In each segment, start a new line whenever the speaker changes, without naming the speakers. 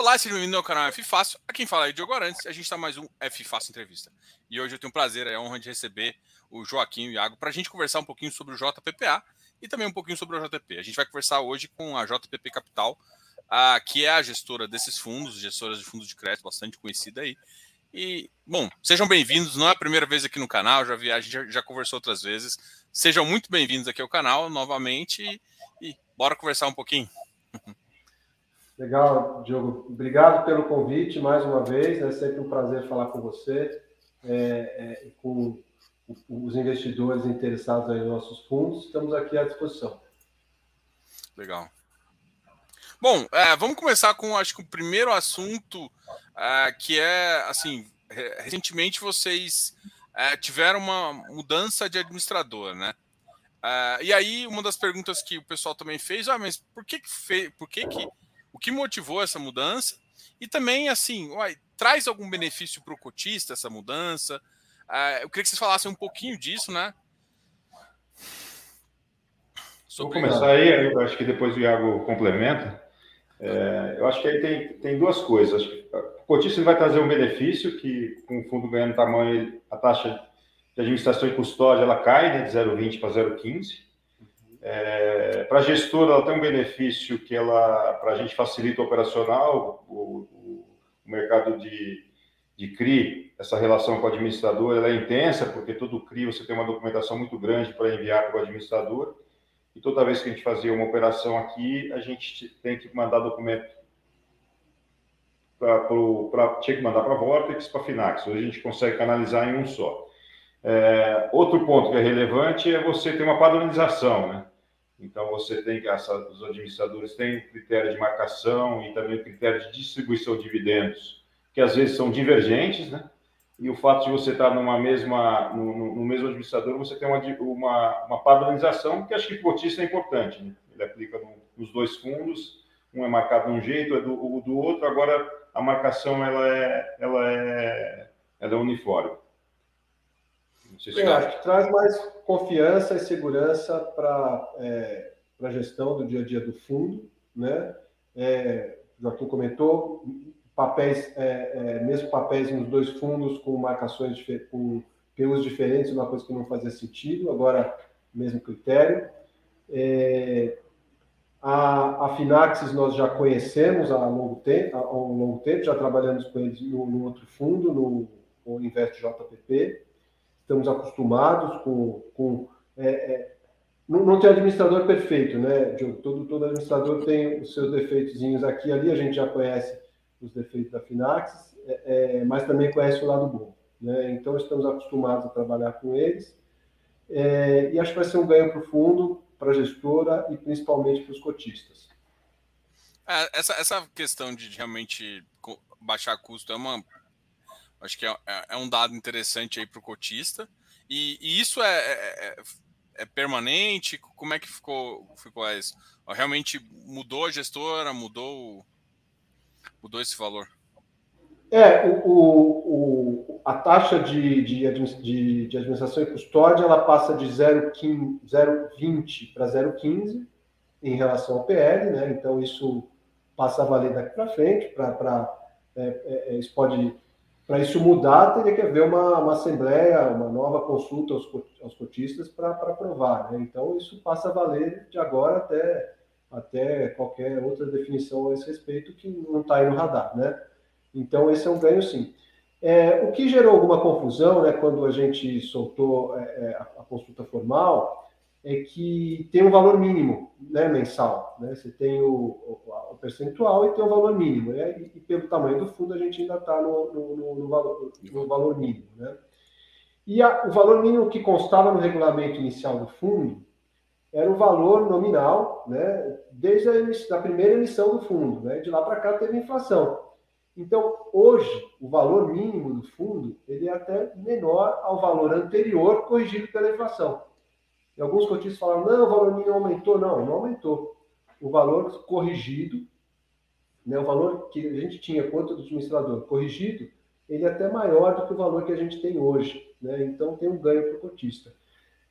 Olá, seja bem-vindo ao canal F Fácil. Aqui quem fala é Diogo Arantes. A gente está mais um F Fácil Entrevista. E hoje eu tenho o prazer, a honra de receber o Joaquim e o Iago para a gente conversar um pouquinho sobre o JPPA e também um pouquinho sobre o JTP. A gente vai conversar hoje com a JPP Capital, a, que é a gestora desses fundos, gestora de fundos de crédito bastante conhecida aí. E, bom, sejam bem-vindos. Não é a primeira vez aqui no canal, já vi, a gente já, já conversou outras vezes. Sejam muito bem-vindos aqui ao canal novamente e, e bora conversar um pouquinho.
Legal, Diogo. Obrigado pelo convite mais uma vez. É sempre um prazer falar com você é, é, com os investidores interessados em nossos fundos. Estamos aqui à disposição.
Legal. Bom, é, vamos começar com acho que o primeiro assunto é, que é assim recentemente vocês é, tiveram uma mudança de administrador, né? É, e aí uma das perguntas que o pessoal também fez, ah, mas por que que por que que que motivou essa mudança e também, assim, uai, traz algum benefício para o cotista essa mudança? Uh, eu queria que vocês falassem um pouquinho disso, né?
Sobre... Vou começar aí, eu acho que depois o Iago complementa. É, eu acho que aí tem, tem duas coisas. O cotista vai trazer um benefício que, com o fundo ganhando tamanho, a taxa de administração e custódia ela cai né, de 0,20 para 0,15. É, para a gestora, ela tem um benefício que ela, para a gente facilita o operacional, o, o, mercado de, de CRI, essa relação com o administrador, ela é intensa, porque todo CRI você tem uma documentação muito grande para enviar para o administrador, e toda vez que a gente fazia uma operação aqui, a gente tem que mandar documento para tinha que mandar para a Vortex, para a Finax. Hoje a gente consegue canalizar em um só. É, outro ponto que é relevante é você ter uma padronização, né? Então, você tem que, os administradores têm critério de marcação e também critério de distribuição de dividendos, que às vezes são divergentes, né? E o fato de você estar numa mesma, no, no mesmo administrador, você tem uma, uma, uma padronização, que acho que cotista é importante, né? Ele aplica no, nos dois fundos, um é marcado de um jeito, é do, o do outro, agora a marcação ela é, ela é, ela é uniforme.
Eu acho que traz mais confiança e segurança para é, a gestão do dia a dia do fundo, né? É, Joaquim comentou, papéis, é, é, mesmo papéis nos dois fundos com marcações com PUs diferentes, uma coisa que não fazia sentido, agora mesmo critério. É, a, a Finaxis nós já conhecemos há longo tempo, há um longo tempo, já trabalhamos com eles no, no outro fundo, no, no Invest JPP estamos acostumados com. com é, é, não, não, tem administrador perfeito, né, Diogo? Todo, todo administrador tem os seus defeitozinhos aqui e ali, a gente já conhece os defeitos da Finaxis, é, é, mas também conhece o lado bom. Né? Então, estamos acostumados a trabalhar com eles. É, e acho que vai ser um ganho para o fundo, para a gestora e principalmente para os cotistas.
É, essa, essa questão de realmente baixar custo é uma Acho que é, é, é um dado interessante aí para o cotista. E, e isso é, é, é, é, permanente? Como é que ficou, ficou isso? Realmente mudou a gestora, mudou, mudou esse valor?
É, o, o, a taxa de, de, de, de, administração e custódia ela passa de 0,20 para 0,15 em relação ao PL, né? Então isso passa a valer daqui para frente, para é, é, isso pode para isso mudar, teria que haver uma, uma assembleia, uma nova consulta aos, aos cotistas para aprovar. Né? Então, isso passa a valer de agora até, até qualquer outra definição a esse respeito que não está aí no radar. Né? Então, esse é um ganho, sim. É, o que gerou alguma confusão né, quando a gente soltou é, é a, a consulta formal é que tem um valor mínimo né, mensal. Né? Você tem o, o, o, percentual e tem o valor mínimo. Né? E, e, pelo tamanho do fundo, a gente ainda está no, no, no, valor, no valor mínimo. Né? E a, o valor mínimo que constava no regulamento inicial do fundo era o valor nominal né, desde a, a primeira emissão do fundo. Né? De lá para cá teve inflação. Então, hoje, o valor mínimo do fundo ele é até menor ao valor anterior corrigido pela inflação. E alguns cotistas falaram, não, o valor mínimo aumentou. Não, não aumentou. O valor corrigido, né, o valor que a gente tinha quanto do administrador corrigido, ele é até maior do que o valor que a gente tem hoje. Né? Então, tem um ganho para o cotista.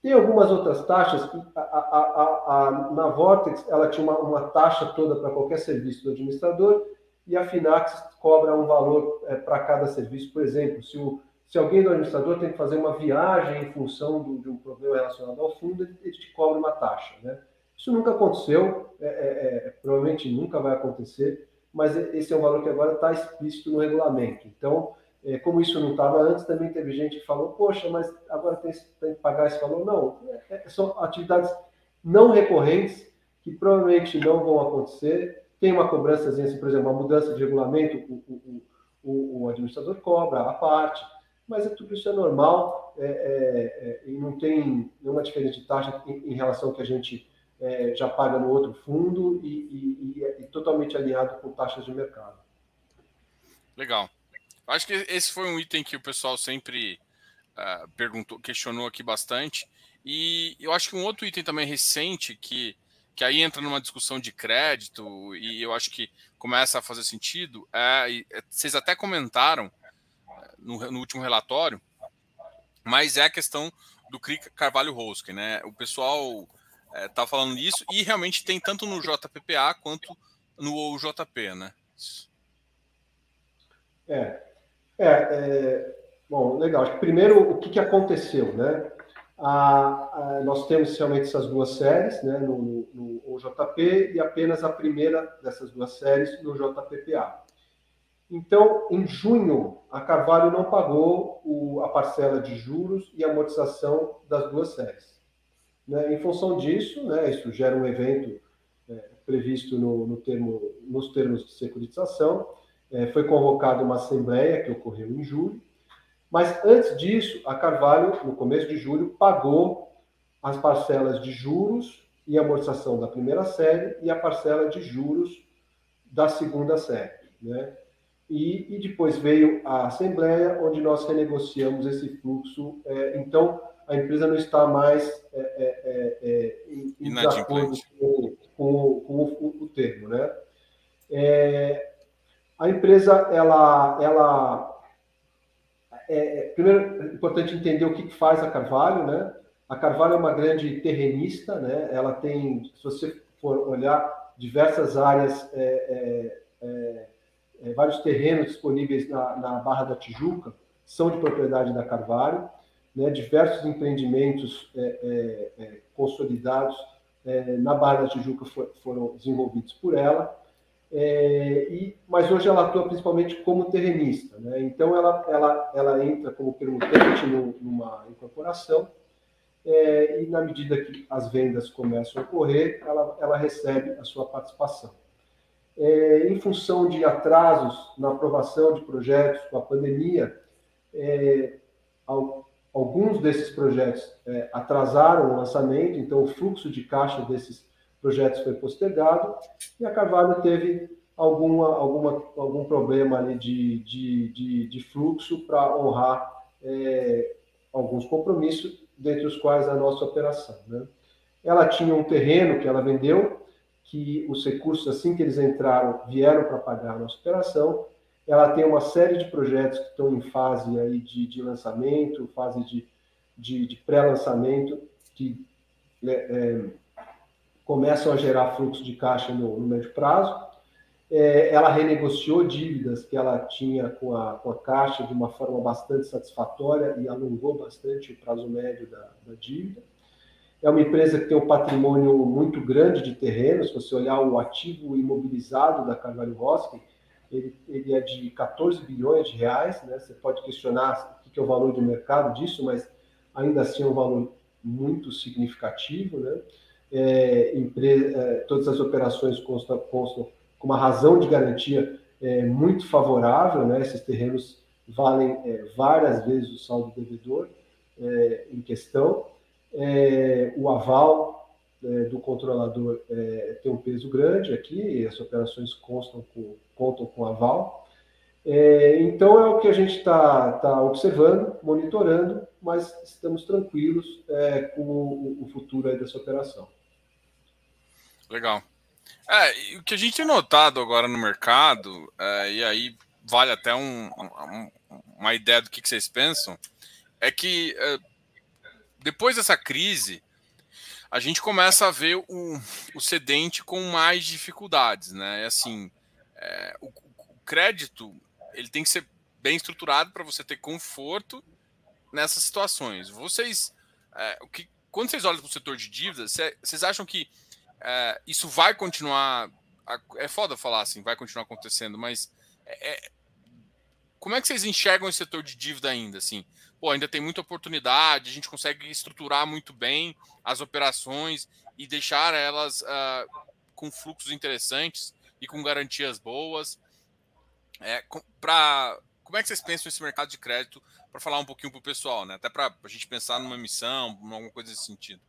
Tem algumas outras taxas. A, a, a, na Vortex, ela tinha uma, uma taxa toda para qualquer serviço do administrador, e a Finax cobra um valor é, para cada serviço. Por exemplo, se, o, se alguém do administrador tem que fazer uma viagem em função do, de um problema relacionado ao fundo, ele, te cobra uma taxa. Né? Isso nunca aconteceu, é, é, é provavelmente nunca vai acontecer, mas esse é um valor que agora está explícito no regulamento. Então, é, como isso não estava antes, também teve gente que falou, poxa, mas agora tem, tem que pagar esse valor. Não, é, são atividades não recorrentes que provavelmente não vão acontecer. Tem uma cobrança, assim, por exemplo, uma mudança de regulamento, o, o, o, o administrador cobra a parte, mas é, tudo isso é normal é, é, e não tem nenhuma diferença de taxa em, em relação ao que a gente já paga no outro fundo e, e, e, e totalmente alinhado com taxas de mercado.
Legal. Acho que esse foi um item que o pessoal sempre uh, perguntou, questionou aqui bastante. E eu acho que um outro item também recente que, que aí entra numa discussão de crédito e eu acho que começa a fazer sentido é, é vocês até comentaram no, no último relatório, mas é a questão do CRI Carvalho Rosque, né? O pessoal é, tá falando isso e realmente tem tanto no JPPA quanto no JP, né?
É, é, é, bom, legal. Primeiro, o que, que aconteceu, né? A, a, nós temos realmente essas duas séries, né, no, no, OJP e apenas a primeira dessas duas séries no JPPA. Então, em junho, a Carvalho não pagou o, a parcela de juros e amortização das duas séries. Né? Em função disso, né, isso gera um evento é, previsto no, no termo, nos termos de securitização, é, foi convocada uma assembleia que ocorreu em julho, mas antes disso, a Carvalho, no começo de julho, pagou as parcelas de juros e amortização da primeira série e a parcela de juros da segunda série. Né? E, e depois veio a Assembleia, onde nós renegociamos esse fluxo. É, então, a empresa não está mais é, é, é, é em, em acordo com, com, com o, o, termo. Né? É, a empresa, ela, ela primeiro, é importante entender o que faz a Carvalho, né? A Carvalho é uma grande terrenista, né? Ela tem, se você for olhar, diversas áreas, é, é, é vários terrenos disponíveis na, na, Barra da Tijuca são de propriedade da Carvalho, né? Diversos empreendimentos é, consolidados na Barra da Tijuca for, foram desenvolvidos por ela. É, e, mas hoje ela atua principalmente como terrenista. Né? Então, ela, ela, ela entra como permutante no, numa incorporação é, e, na medida que as vendas começam a ocorrer, ela, ela recebe a sua participação. É, em função de atrasos na aprovação de projetos com a pandemia, é, alguns desses projetos é, atrasaram o lançamento, então o fluxo de caixa desses projetos foi postergado e a Carvalho teve alguma, alguma, algum problema ali de, de, de, de fluxo para honrar é, alguns compromissos, dentre os quais a nossa operação. Né? Ela tinha um terreno que ela vendeu, que os recursos, assim que eles entraram, vieram para pagar a nossa operação. Ela tem uma série de projetos que estão em fase aí de, de lançamento, fase de, de, de pré-lançamento, que é, é, começam a gerar fluxo de caixa no, no médio prazo. É, ela renegociou dívidas que ela tinha com a, com a Caixa de uma forma bastante satisfatória e alongou bastante o prazo médio da, da dívida. É uma empresa que tem um patrimônio muito grande de terrenos. Se você olhar o ativo imobilizado da Carvalho Hoskin, ele, ele é de 14 bilhões de reais. Né? Você pode questionar o que é o valor de mercado disso, mas ainda assim é um valor muito significativo. Né? é, é, todas as operações constam, constam, com uma razão de garantia é, muito favorável, né? esses terrenos valem é, várias vezes o saldo devedor é, em questão. É, o aval do controlador tem um peso grande aqui, as operações constam com, contam com aval. então, é o que a gente está tá observando, monitorando, mas estamos tranquilos com o, o futuro dessa operação.
Legal. É, o que a gente tem notado agora no mercado, é, e aí vale até um, um, uma ideia do que, que, vocês pensam, é que é, depois dessa crise, a gente começa a ver o, o cedente com mais dificuldades, né? Assim, é, o, crédito ele tem que ser bem estruturado para você ter conforto nessas situações. Vocês, é, o que, quando vocês olham para o setor de dívidas, vocês acham que é, isso vai continuar? É foda falar assim, vai continuar acontecendo, mas é, é, como é que vocês enxergam o setor de dívida ainda? Assim, pô, ainda tem muita oportunidade, a gente consegue estruturar muito bem as operações e deixar elas uh, com fluxos interessantes e com garantias boas. É, pra, como é que vocês pensam nesse mercado de crédito para falar um pouquinho para o pessoal, né? Até para a gente pensar numa missão, alguma coisa nesse sentido.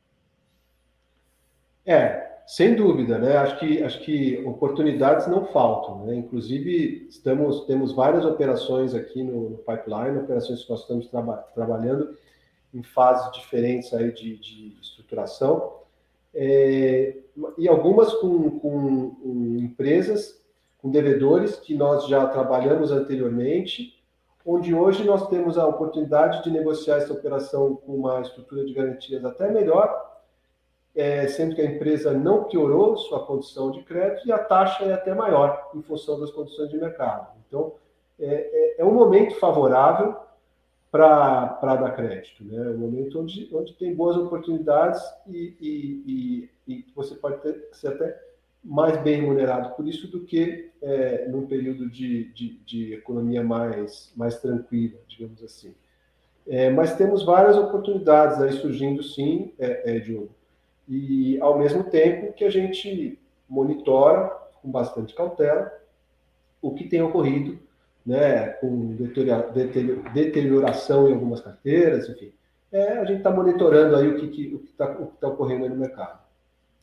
É, sem dúvida, né? Acho que, acho que oportunidades não faltam, né? Inclusive, estamos, temos várias operações aqui no, no pipeline, operações que nós estamos traba trabalhando em fases diferentes aí de, de estruturação, é, e algumas com, com, com empresas, com devedores que nós já trabalhamos anteriormente, onde hoje nós temos a oportunidade de negociar essa operação com uma estrutura de garantias até melhor, é, sendo que a empresa não piorou sua condição de crédito e a taxa é até maior em função das condições de mercado. Então, é, é, é um momento favorável para dar crédito, né? É um momento onde, onde tem boas oportunidades e, e, e, e você pode ter, ser até mais bem remunerado por isso do que é, num período de, de, de, economia mais, mais tranquila, digamos assim. É, mas temos várias oportunidades aí surgindo, sim, é, é, Diogo. E, ao mesmo tempo que a gente monitora com bastante cautela o que tem ocorrido, né, com deterioração em algumas carteiras, enfim. É, a gente está monitorando aí o que está tá ocorrendo no mercado.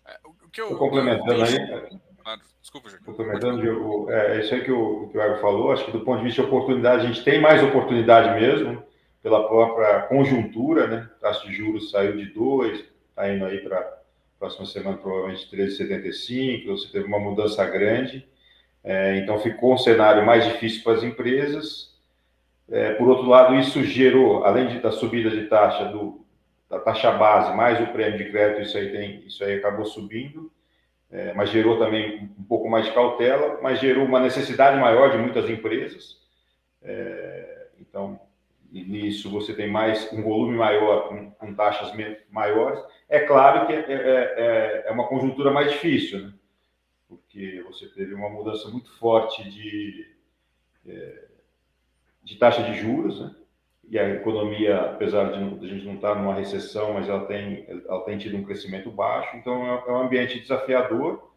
É, o que eu, complementando aí, claro. Desculpa, Jair. Complementando, Diego, é, é isso aí que o, que o Ego falou, acho que do ponto de vista de oportunidade, a gente tem mais oportunidade mesmo, pela própria conjuntura, né? A taxa de juros saiu de 2, está indo aí para próxima semana provavelmente 13,75, você teve uma mudança grande, é, então ficou um cenário mais difícil para as empresas. É, por outro lado, isso gerou, além de, da subida de taxa do, da taxa base mais o prêmio de crédito, isso aí, tem, isso aí acabou subindo, é, mas gerou também um pouco mais de cautela, mas gerou uma necessidade maior de muitas empresas. É, então, nisso você tem mais um volume maior, com, com taxas maiores. É claro que é, é, é, é uma conjuntura mais difícil, né? porque você teve uma mudança muito forte de, é, de taxa de juros, né? e a economia, apesar de a gente não estar numa recessão, mas ela tem, ela tem tido um crescimento baixo, então é, é um ambiente desafiador.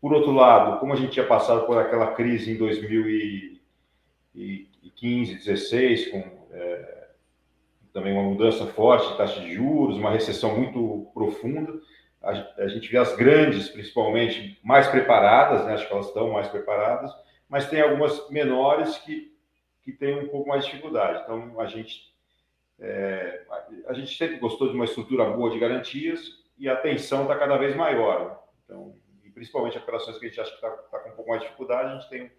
Por outro lado, como a gente tinha passado por aquela crise em 2015, 16, com é, também uma mudança forte de taxa de juros, uma recessão muito profunda, a, gente vê as grandes, principalmente, mais preparadas, né? acho que elas estão mais preparadas, mas tem algumas menores que que tem um pouco mais de dificuldade. Então, a gente, é, a gente sempre gostou de uma estrutura boa de garantias e a tensão está cada vez maior. Né? Então, e principalmente operações que a gente acha que está tá com um pouco mais de dificuldade, a gente tem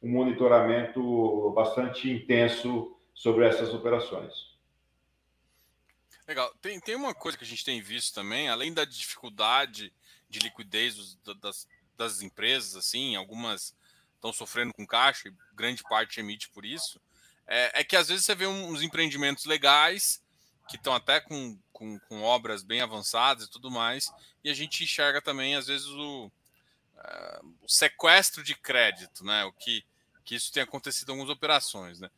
um monitoramento bastante intenso sobre essas operações.
Legal. Tem, tem uma coisa que a gente tem visto também, além da dificuldade de liquidez das, das empresas, assim, algumas estão sofrendo com caixa, e grande parte emite por isso, é, é, que às vezes você vê uns empreendimentos legais que estão até com, com, com, obras bem avançadas e tudo mais, e a gente enxerga também, às vezes, o, uh, o sequestro de crédito, né? O que, que isso tem acontecido em algumas operações, né?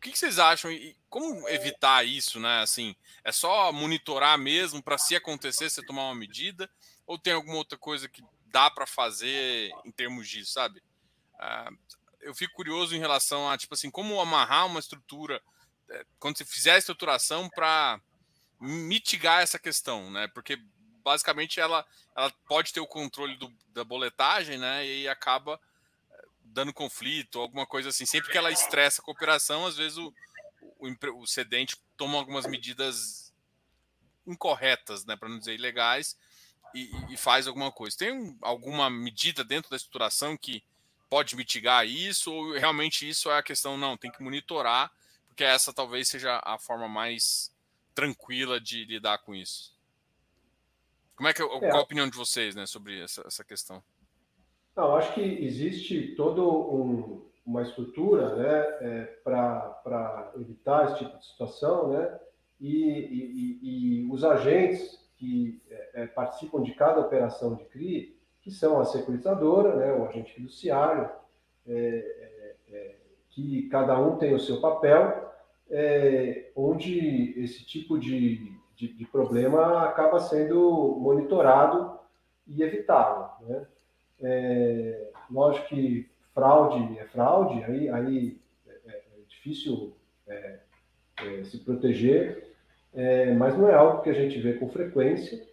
O que, vocês acham e como evitar isso, né? Assim, é só monitorar mesmo para se acontecer, você tomar uma medida, ou tem alguma outra coisa que dá para fazer em termos disso, sabe? Uh, eu fico curioso em relação a, tipo assim, como amarrar uma estrutura, é, quando você fizer a estruturação, para mitigar essa questão, né? Porque basicamente ela, ela pode ter o controle do, da boletagem, né? E acaba dando conflito, alguma coisa assim. Sempre que ela estressa a cooperação, às vezes o, o, o cedente toma algumas medidas incorretas, né? Para não dizer ilegais, e, e, faz alguma coisa. Tem alguma medida dentro da estruturação que pode mitigar isso, ou realmente isso é a questão, não, tem que monitorar, porque essa talvez seja a forma mais tranquila de lidar com isso. Como é que é. qual a opinião de vocês né, sobre essa, essa questão?
Não, acho que existe todo um, uma estrutura né, é, para evitar esse tipo de situação, né, e, e, e os agentes que é, é, participam de cada operação de CRI, que são a securitizadora, né, o agente fiduciário, é, é, é que cada um tem o seu papel, onde esse tipo de, de, de, problema acaba sendo monitorado e evitado. Né? Lógico que fraude é fraude, aí, aí é, é, é difícil é, é, se proteger, é, mas não é algo que a gente vê com frequência,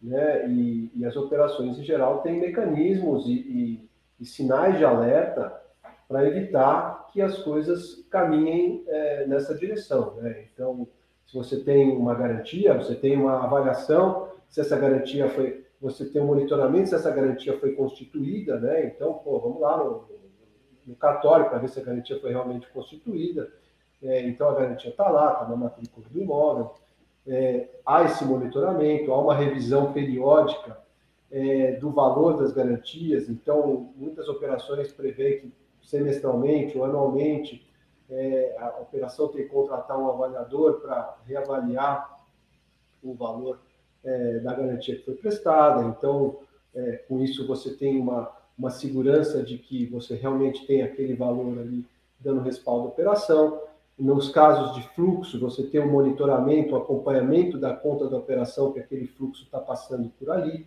né? E, e as operações em geral têm mecanismos e, e, e sinais de alerta para evitar que as coisas caminhem nessa direção, né? Então, se você tem uma garantia, você tem uma avaliação se essa garantia foi, você tem um monitoramento se essa garantia foi constituída, né? Então, pô, vamos lá no, no cartório para ver se a garantia foi realmente constituída. É, então, a garantia está lá, está na matrícula do imóvel. É, há esse monitoramento, há uma revisão periódica é, do valor das garantias. Então, muitas operações prevêem que semestralmente ou anualmente é, a operação tem que contratar um avaliador para reavaliar o valor é, da garantia que foi prestada. Então, é, com isso, você tem uma uma segurança de que você realmente tem aquele valor ali dando respaldo à operação. Nos casos de fluxo, você tem um monitoramento, um acompanhamento da conta da operação que aquele fluxo está passando por ali,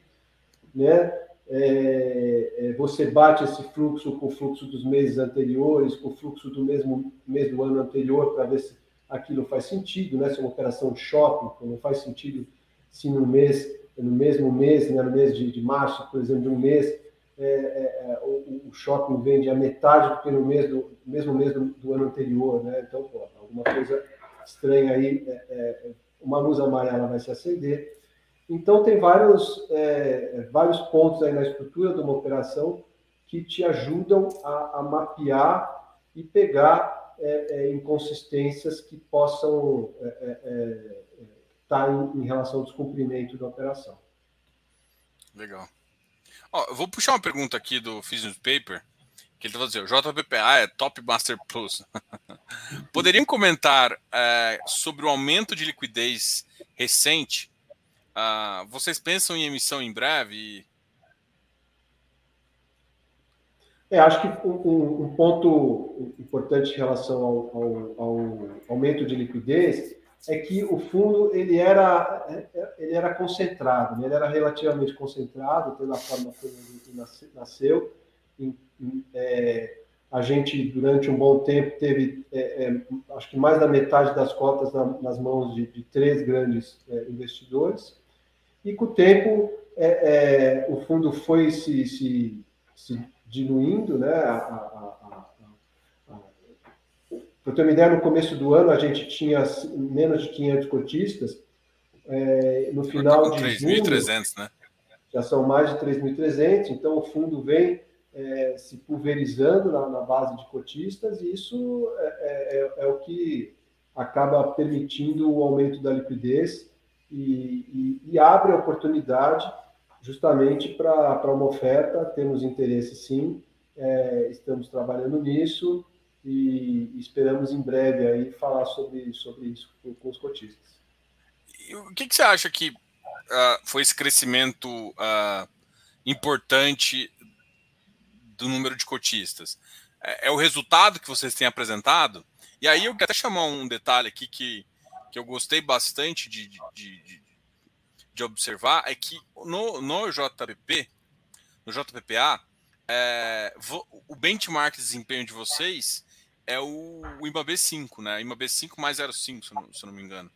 né? É, é, você bate esse fluxo com o fluxo dos meses anteriores, com o fluxo do mesmo mês do ano anterior, para ver se aquilo faz sentido, né? Se é uma operação de shopping, não faz sentido se no mês, no mesmo mês, né? no mês de, de março, por exemplo, de um mês, é, é, é, o, o, shopping vende a metade do que no mês do, mesmo mês do, do ano anterior, né? Então, pô, alguma coisa estranha aí, é, é, uma luz amarela vai se acender. Então, tem vários, é, vários pontos aí na estrutura de uma operação que te ajudam a, a mapear e pegar inconsistências que possam estar tá em, em relação ao descumprimento da operação.
Legal. Ó, eu vou puxar uma pergunta aqui do Physics Paper, que ele está dizendo, o JPPA é Top Master Plus. Poderiam comentar é, sobre o aumento de liquidez recente? Uh, vocês pensam em emissão em breve?
É, acho que um, um, ponto importante em relação ao, ao, ao aumento de liquidez é que o fundo ele era, ele era concentrado, né? ele era relativamente concentrado pela forma como ele nasceu. É, a gente, durante um bom tempo, teve, é, é, acho que mais da metade das cotas na, nas mãos de, de três grandes é, investidores. E com o tempo, é, o fundo foi se, se, se diluindo, né? A, a, para ter uma ideia, no começo do ano a gente tinha menos de 500 cotistas. É, no final de 3.300, né? Já são mais de 3.300, então o fundo vem é, se pulverizando na, na, base de cotistas e isso é, é, é, é, o que acaba permitindo o aumento da liquidez e, e, e abre a oportunidade justamente para uma oferta. Temos interesse sim, é, estamos trabalhando nisso e esperamos em breve aí falar sobre, sobre isso com, os cotistas.
E o que, que, você acha que uh, foi esse crescimento uh, importante do número de cotistas? É, é, o resultado que vocês têm apresentado? E aí eu quero até chamar um detalhe aqui que, que eu gostei bastante de, de, de, de observar, é que no, no JPP, no JPPA, é, o benchmark de desempenho de vocês é o, o IMAB 5, né? IMAB 5 mais 0,5, se, eu não, se eu não me engano.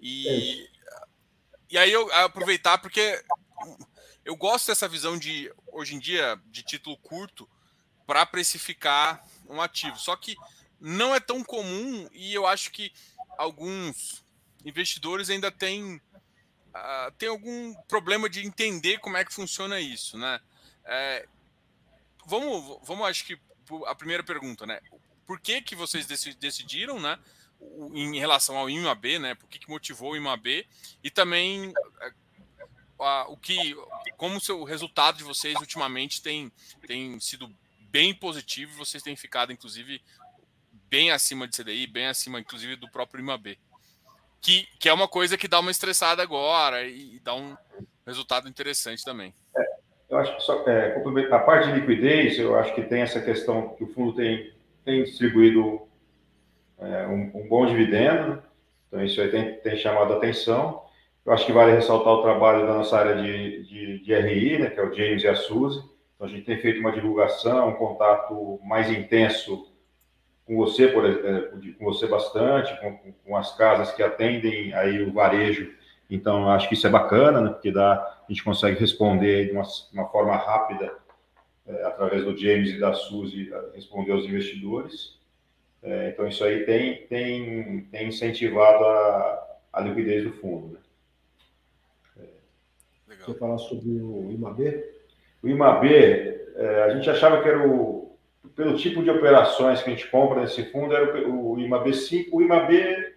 E, e aí eu aproveitar porque eu gosto dessa visão de, hoje em dia, de título curto para precificar um ativo. Só que não é tão comum e eu acho que alguns investidores ainda têm, uh, têm algum problema de entender como é que funciona isso, né? É, vamos, vamos, acho que a primeira pergunta, né? Por que, que vocês decidiram, né? Em relação ao IMAB, né? Por que, que motivou o IMAB e também é, a, o que, como o seu resultado de vocês ultimamente tem, tem sido bem positivo. Vocês têm ficado, inclusive, bem acima de CDI, bem acima, inclusive, do próprio IMAB. Que, que é uma coisa que dá uma estressada agora e, e dá um resultado interessante também.
É, eu acho que só é, a parte de liquidez, eu acho que tem essa questão que o fundo tem, tem distribuído é, um, um, bom dividendo, então isso aí tem, tem chamado a atenção. Eu acho que vale ressaltar o trabalho da nossa área de, de, de RI, né, que é o James e a Suzy. Então, a gente tem feito uma divulgação, um contato mais intenso com você, por exemplo, com você bastante, com, com, as casas que atendem aí o varejo. Então, acho que isso é bacana, né, porque dá, a gente consegue responder de uma, uma forma rápida, é, através do James e da Suzy, responder aos investidores. É, então, isso aí tem, tem, tem incentivado a, a liquidez do fundo. Né?
Legal. Você falar sobre o IMAB?
O IMAB, é, a gente achava que era o, pelo tipo de operações que a gente compra nesse fundo, era o, o IMAB 5. O IMAB, é,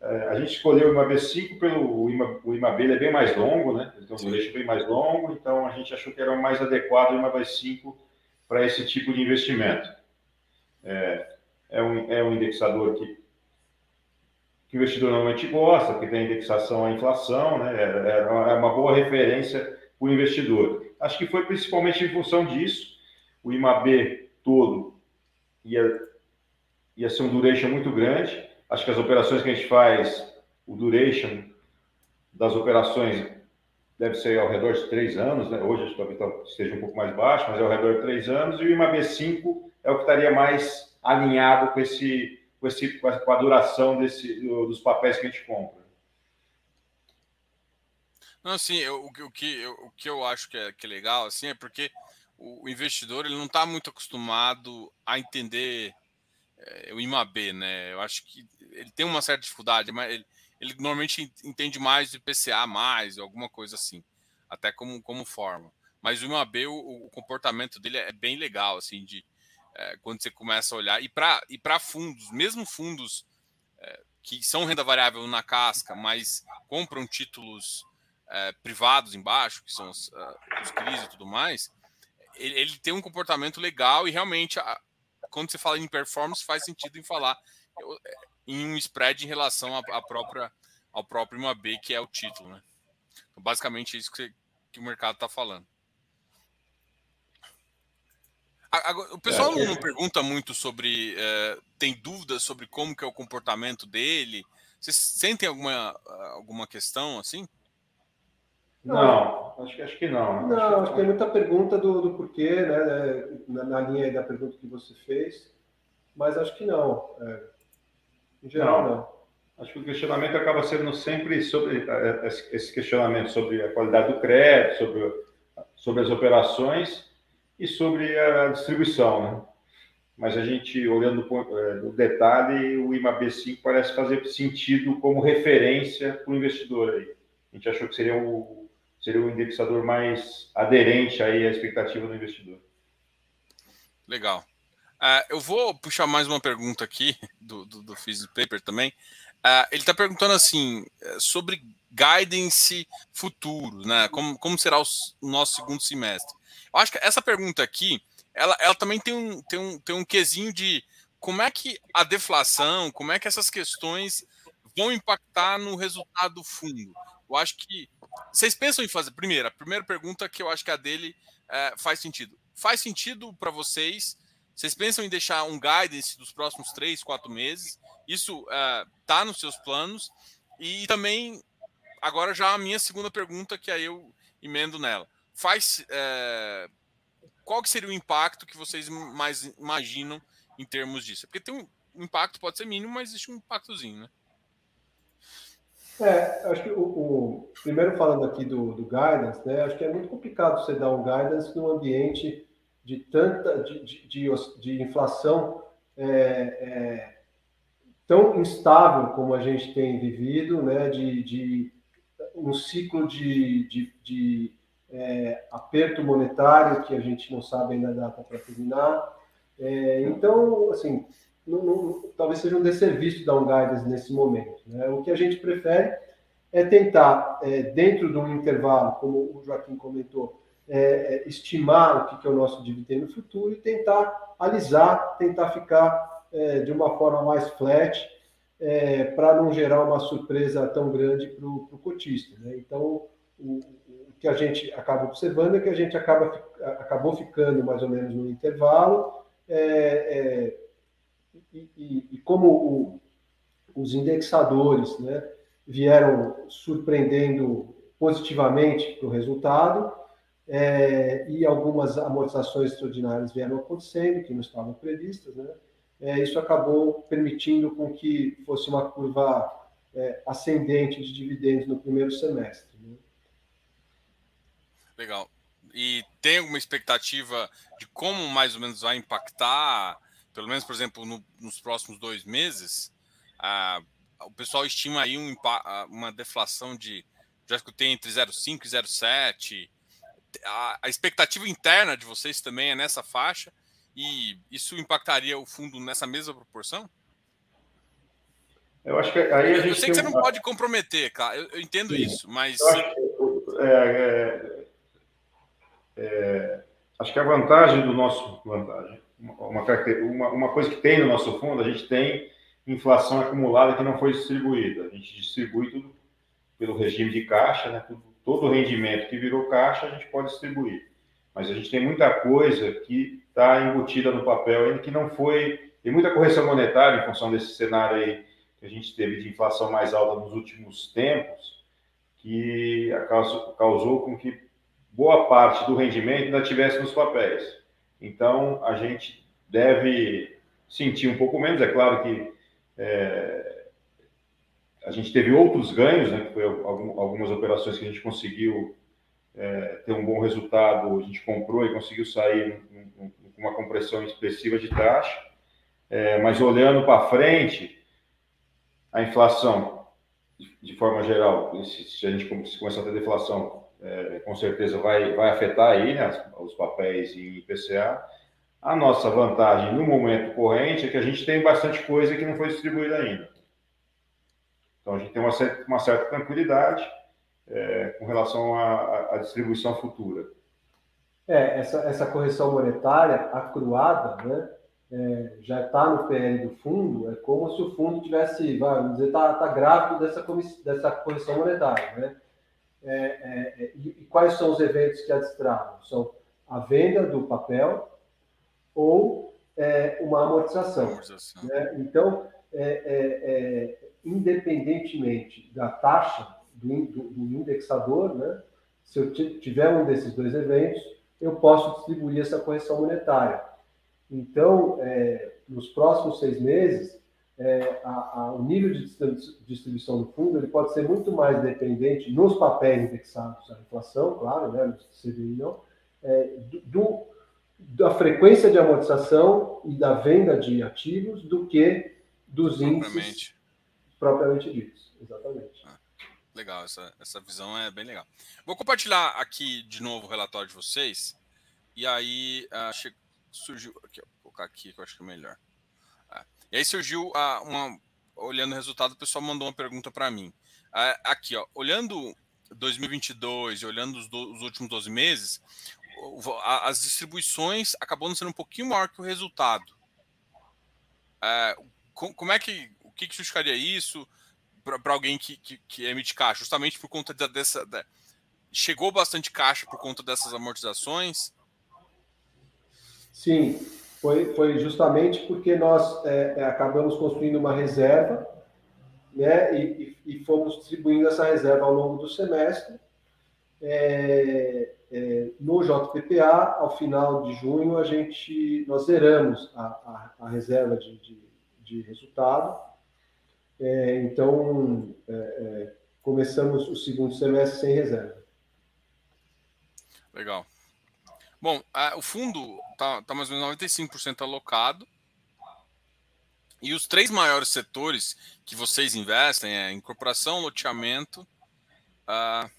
a gente escolheu o IMAB 5 pelo o IMAB, o é bem mais longo, né? Então, um duration bem mais longo, então a gente achou que era mais adequado o IMAB 5 para esse tipo de investimento. É, é, um, é um indexador que que o investidor normalmente gosta, porque tem indexação à inflação, né? É, é, é uma boa referência para o investidor. Acho que foi principalmente em função disso, o IMAB todo ia, ia ser um duration muito grande. Acho que as operações que a gente faz, o duration das operações deve ser ao redor de três anos, né? Hoje talvez esteja um pouco mais baixo, mas é ao redor de três anos, e o IMAB 5 é o que estaria mais alinhado com esse com, esse, com a duração desse, dos papéis que a gente compra.
Não, assim, eu, o, que, eu, o que eu acho que é, que é legal assim, é porque o investidor ele não está muito acostumado a entender é, o IMAB, né? Eu acho que ele tem uma certa dificuldade, mas ele, ele normalmente entende mais de PCA, mais, alguma coisa assim, até como, como forma. Mas o IMAB, o, o comportamento dele é bem legal, assim, de, é, quando você começa a olhar. E para e fundos, mesmo fundos é, que são renda variável na casca, mas compram títulos é, privados embaixo, que são os, uh, os CRIs e tudo mais, ele, ele, tem um comportamento legal e realmente, a, quando você fala em performance, faz sentido em falar é, em um spread em relação à, à própria, ao próprio IMAB, que é o título. Né? Então, basicamente, é isso que, você, que o mercado está falando. Agora, o pessoal é, não, pergunta muito sobre. É, tem dúvidas sobre como que é o comportamento dele? Vocês sentem alguma, alguma questão assim?
Não, acho que, acho que não.
Não, acho, acho que tem muita pergunta do, do porquê, né? Na, na linha da pergunta que você fez, mas acho que não. É, em geral, não. não.
Acho que o questionamento acaba sendo sempre sobre é, esse questionamento sobre a qualidade do crédito, sobre, sobre as operações e sobre a distribuição, né? Mas a gente, olhando é, no detalhe, o IMAB 5 parece fazer sentido como referência para o investidor aí. A gente achou que seria o, seria o indexador mais aderente aí à expectativa do investidor.
Legal. Uh, eu vou puxar mais uma pergunta aqui do, do, do Paper também. Uh, ele está perguntando assim é, sobre guidance futuro, né? Como, como será o, o nosso segundo semestre? Eu acho que essa pergunta aqui, ela, ela também tem um, tem, um, tem um quesinho de como é que a deflação, como é que essas questões vão impactar no resultado do fundo. Eu acho que vocês pensam em fazer. Primeiro, a primeira pergunta que eu acho que a dele é, faz sentido. Faz sentido para vocês? Vocês pensam em deixar um guidance dos próximos três, quatro meses? Isso está é, nos seus planos? E também, agora já a minha segunda pergunta, que aí eu emendo nela faz. É, qual que seria o impacto que vocês mais imaginam em termos disso? Porque tem um, impacto, pode ser mínimo, mas existe um impactozinho, né?
É, acho que o, o, primeiro falando aqui do, do guidance, né? Acho que é muito complicado você dar um guidance num ambiente de tanta de, de, de, de inflação é, é, tão instável como a gente tem vivido, né? De, de um ciclo de, de, de é, aperto monetário que a gente não sabe ainda a data para terminar. É, então, assim, não, não, talvez seja um desserviço dar um guidance nesse momento. Né? O que a gente prefere é tentar, é, dentro de um intervalo, como o Joaquim comentou, é, estimar o que, que é o nosso dividendo futuro e tentar alisar, tentar ficar é, de uma forma mais flat, é, para não gerar uma surpresa tão grande para o cotista. Né? Então, o, o, que a gente acaba observando é que a gente acaba, acabou ficando mais ou menos no intervalo, é, é, e, e, e, como o, os indexadores né, vieram surpreendendo positivamente para o resultado, é, e algumas amortizações extraordinárias vieram acontecendo, que não estavam previstas, né? É, isso acabou permitindo com que fosse uma curva é, ascendente de dividendos no primeiro semestre. Né?
Legal. E tem alguma expectativa de como mais ou menos vai impactar, pelo menos, por exemplo, no, nos próximos dois meses? Ah, o pessoal estima aí um, uma deflação de, já escutei, entre 0,5 e 0,7 a, a expectativa interna de vocês também é nessa faixa e isso impactaria o fundo nessa mesma proporção?
Eu acho que aí a gente.
Eu sei que você um... não pode comprometer, cara. Eu, eu entendo Sim. isso, mas.
Que, é, é, é, acho que a vantagem do nosso. Vantagem. Uma, uma, uma coisa que tem no nosso fundo, a gente tem inflação acumulada que não foi distribuída. A gente distribui tudo pelo regime de caixa, né? Tudo todo o rendimento que virou caixa a gente pode distribuir. Mas a gente tem muita coisa que está embutida no papel ainda que não foi. Tem muita correção monetária em função desse cenário aí que a gente teve de inflação mais alta nos últimos tempos, que causou, causou com que boa parte do rendimento ainda tivesse nos papéis. Então a gente deve sentir um pouco menos. É claro que é, a gente teve outros ganhos, né, foi algumas operações que a gente conseguiu é, ter um bom resultado, a gente comprou e conseguiu sair com uma compressão expressiva de taxa, é, mas olhando para frente, a inflação, de, forma geral, se, a gente começar a ter deflação, é, com certeza vai, vai afetar aí né, os papéis em IPCA. A nossa vantagem no momento corrente é que a gente tem bastante coisa que não foi distribuída ainda. Então, a gente tem uma certa, uma certa tranquilidade é, com relação à, à, distribuição futura.
É, essa, essa correção monetária acruada, né, é, já está no PL do fundo, é como se o fundo tivesse, vamos dizer, está tá grávido dessa, dessa correção monetária. Né? É, é, é, e, e, quais são os eventos que a destravam? São a venda do papel ou é, uma amortização. amortização. Né? Então, independentemente da taxa do, do, do indexador, né, se eu tiver um desses dois eventos, eu posso distribuir essa correção monetária. Então, é, nos próximos seis meses, é, a, a, o nível de distribuição do fundo ele pode ser muito mais dependente nos papéis indexados à inflação, claro, né, no CDI não, é, do, da frequência de amortização e da venda de ativos do que dos índices propriamente dito. Exatamente. Ah,
legal, essa, essa visão é bem legal. Vou compartilhar aqui de novo o relatório de vocês. E aí uh, surgiu. Aqui, vou colocar aqui que eu acho que é melhor. E aí surgiu uh, uma. Olhando o resultado, o pessoal mandou uma pergunta para mim. aqui, ó, olhando 2022 e olhando os, do, os últimos 12 meses, as distribuições acabam sendo um pouquinho maior que o resultado. como é que que, que justificaria isso para alguém que, que, que, emite caixa? Justamente por conta dessa. Chegou bastante caixa por conta dessas amortizações?
Sim, foi, foi justamente porque nós é, é acabamos construindo uma reserva né, e, e, fomos distribuindo essa reserva ao longo do semestre. É, é, no JPPA, ao final de junho, a gente nós zeramos a, a, a reserva de, de, de resultado é, então, é, começamos o segundo semestre sem reserva.
Legal. Bom, a, o fundo está tá mais ou menos 95% alocado. E os três maiores setores que vocês investem é incorporação, loteamento uh,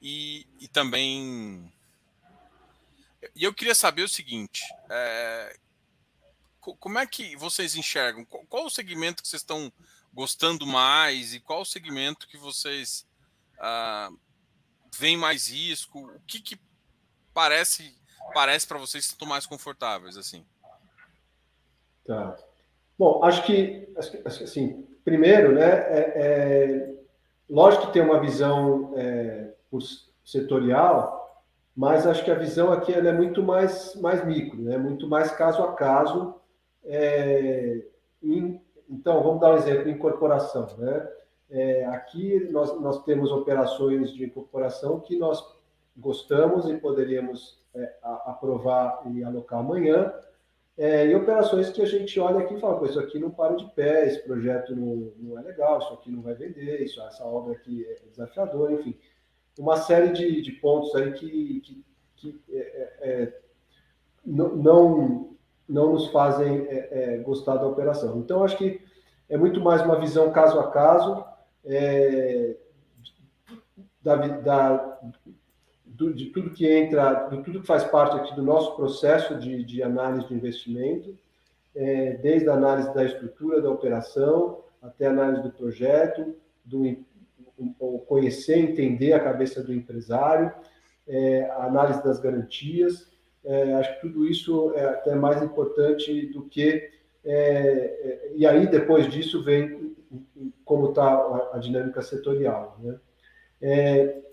e, e também. E eu queria saber o seguinte: é, como é que vocês enxergam? Qual, o segmento que vocês estão gostando mais e qual o segmento que vocês ah, vem mais risco? O que, que parece parece para vocês que estão mais confortáveis assim?
Tá. Bom, acho que assim, primeiro, né, é, é lógico que tem uma visão é, setorial, mas acho que a visão aqui é muito mais mais micro, né, muito mais caso a caso. É, em, então, vamos dar um exemplo: incorporação. Né? É, aqui nós, nós temos operações de incorporação que nós gostamos e poderíamos é, aprovar e alocar amanhã, é, e operações que a gente olha aqui e fala, isso aqui não para de pé, esse projeto não, não é legal, isso aqui não vai vender, isso, essa obra aqui é desafiadora, enfim. Uma série de, de pontos aí que, que, que é, é, é não, não nos fazem gostar da operação. Então, acho que é muito mais uma visão caso a caso, é, da, da, do, de tudo que entra, de tudo que faz parte aqui do nosso processo de, de análise de investimento, é, desde a análise da estrutura da operação até a análise do projeto, do conhecer, entender a cabeça do empresário, é, a análise das garantias. É, acho que tudo isso é até mais importante do que. É, é, e aí, depois disso, vem como está a, a, dinâmica setorial. Né? É,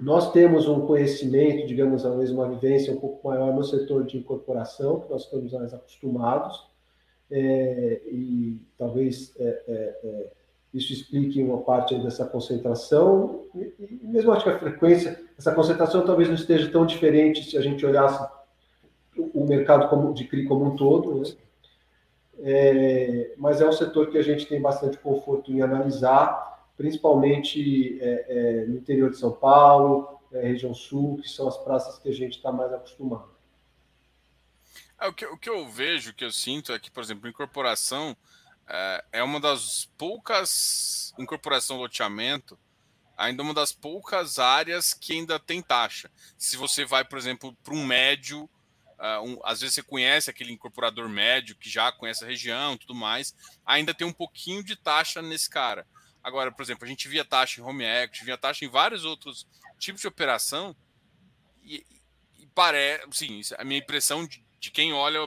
nós temos um conhecimento, digamos, vezes uma vivência um pouco maior no setor de incorporação, que nós estamos mais acostumados, é, e talvez é, é, é isso explique uma parte dessa concentração, e, e, mesmo acho que a frequência, essa concentração talvez não esteja tão diferente se a gente olhasse o mercado como, de CRI como um todo, né? É, mas é um setor que a gente tem bastante conforto em analisar, principalmente é, é, no interior de São Paulo, é, região sul, que são as praças que a gente está mais acostumado.
É, o, que, o que eu vejo, o que eu sinto é que, por exemplo, incorporação é, é uma das poucas incorporação loteamento, ainda uma das poucas áreas que ainda tem taxa. Se você vai, por exemplo, para um médio, uh, um, às vezes você conhece aquele incorporador médio que já conhece a região, tudo mais, ainda tem um pouquinho de taxa nesse cara. Agora, por exemplo, a gente via taxa em home equity, via taxa em vários outros tipos de operação e, e parece, sim, a minha impressão de, de quem olha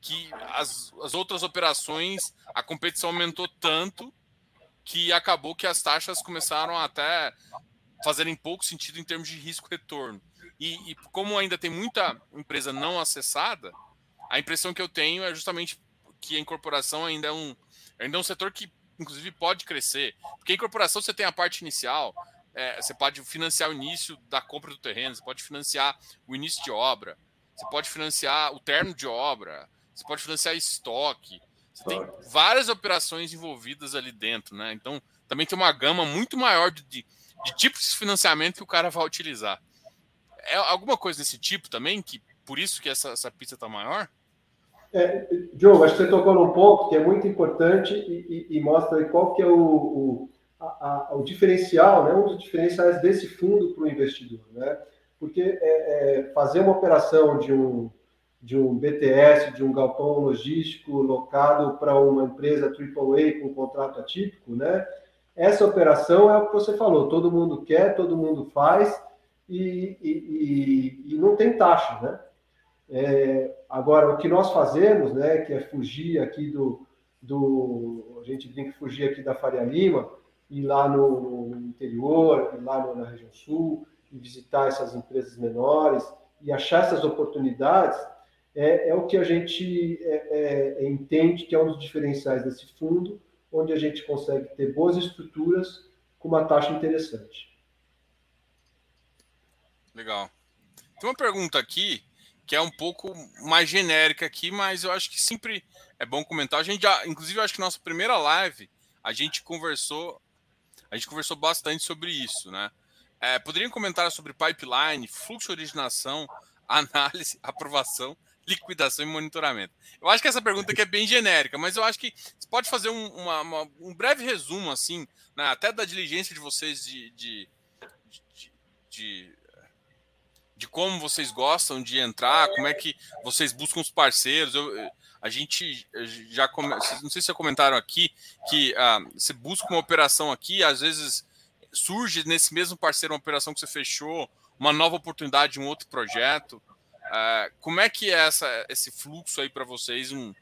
que as, as outras operações, a competição aumentou tanto que acabou que as taxas começaram até fazerem pouco sentido em termos de risco-retorno. E, e, como ainda tem muita empresa não acessada, a impressão que eu tenho é justamente que a incorporação ainda é um, ainda é um setor que inclusive pode crescer. Porque a incorporação você tem a parte inicial, é, você pode financiar o início da compra do terreno, você pode financiar o início de obra, você pode financiar o terno de obra, você pode financiar estoque. Você tem várias operações envolvidas ali dentro, né? Então também tem uma gama muito maior de, de, de tipos de financiamento que o cara vai utilizar. É alguma coisa desse tipo também, que por isso que essa, essa pizza está maior?
É, Diogo, acho que você tocou num ponto que é muito importante e, e, e mostra qual que é o, o, a, a, o diferencial, né, um dos diferenciais desse fundo para o investidor. Né? Porque é, é, fazer uma operação de um, de um BTS, de um galpão logístico locado para uma empresa AAA com um contrato atípico, né? essa operação é o que você falou, todo mundo quer, todo mundo faz e, e não tem taxa, né? É, agora, o que nós fazemos, né, que é fugir aqui do, do. A gente tem que fugir aqui da Faria Lima, ir lá no, no interior, ir lá na região sul, e visitar essas empresas menores e achar essas oportunidades, é, é o que a gente é, é, entende que é um dos diferenciais desse fundo, onde a gente consegue ter boas estruturas com uma taxa interessante.
Legal. Tem uma pergunta aqui que é um pouco mais genérica aqui, mas eu acho que sempre é bom comentar. A gente já, inclusive, eu acho que nossa primeira live a gente conversou, a gente conversou bastante sobre isso, né? É, poderiam comentar sobre pipeline, fluxo de originação, análise, aprovação, liquidação e monitoramento. Eu acho que essa pergunta aqui é bem genérica, mas eu acho que você pode fazer um, uma, uma, um breve resumo, assim, né, até da diligência de vocês de, de, de, de de como vocês gostam de entrar, como é que vocês buscam os parceiros. Eu, a gente já come... não sei se comentaram aqui que ah, você busca uma operação aqui, às vezes surge nesse mesmo parceiro uma operação que você fechou, uma nova oportunidade, um outro projeto. É, como é que é essa, esse fluxo aí para vocês? Um,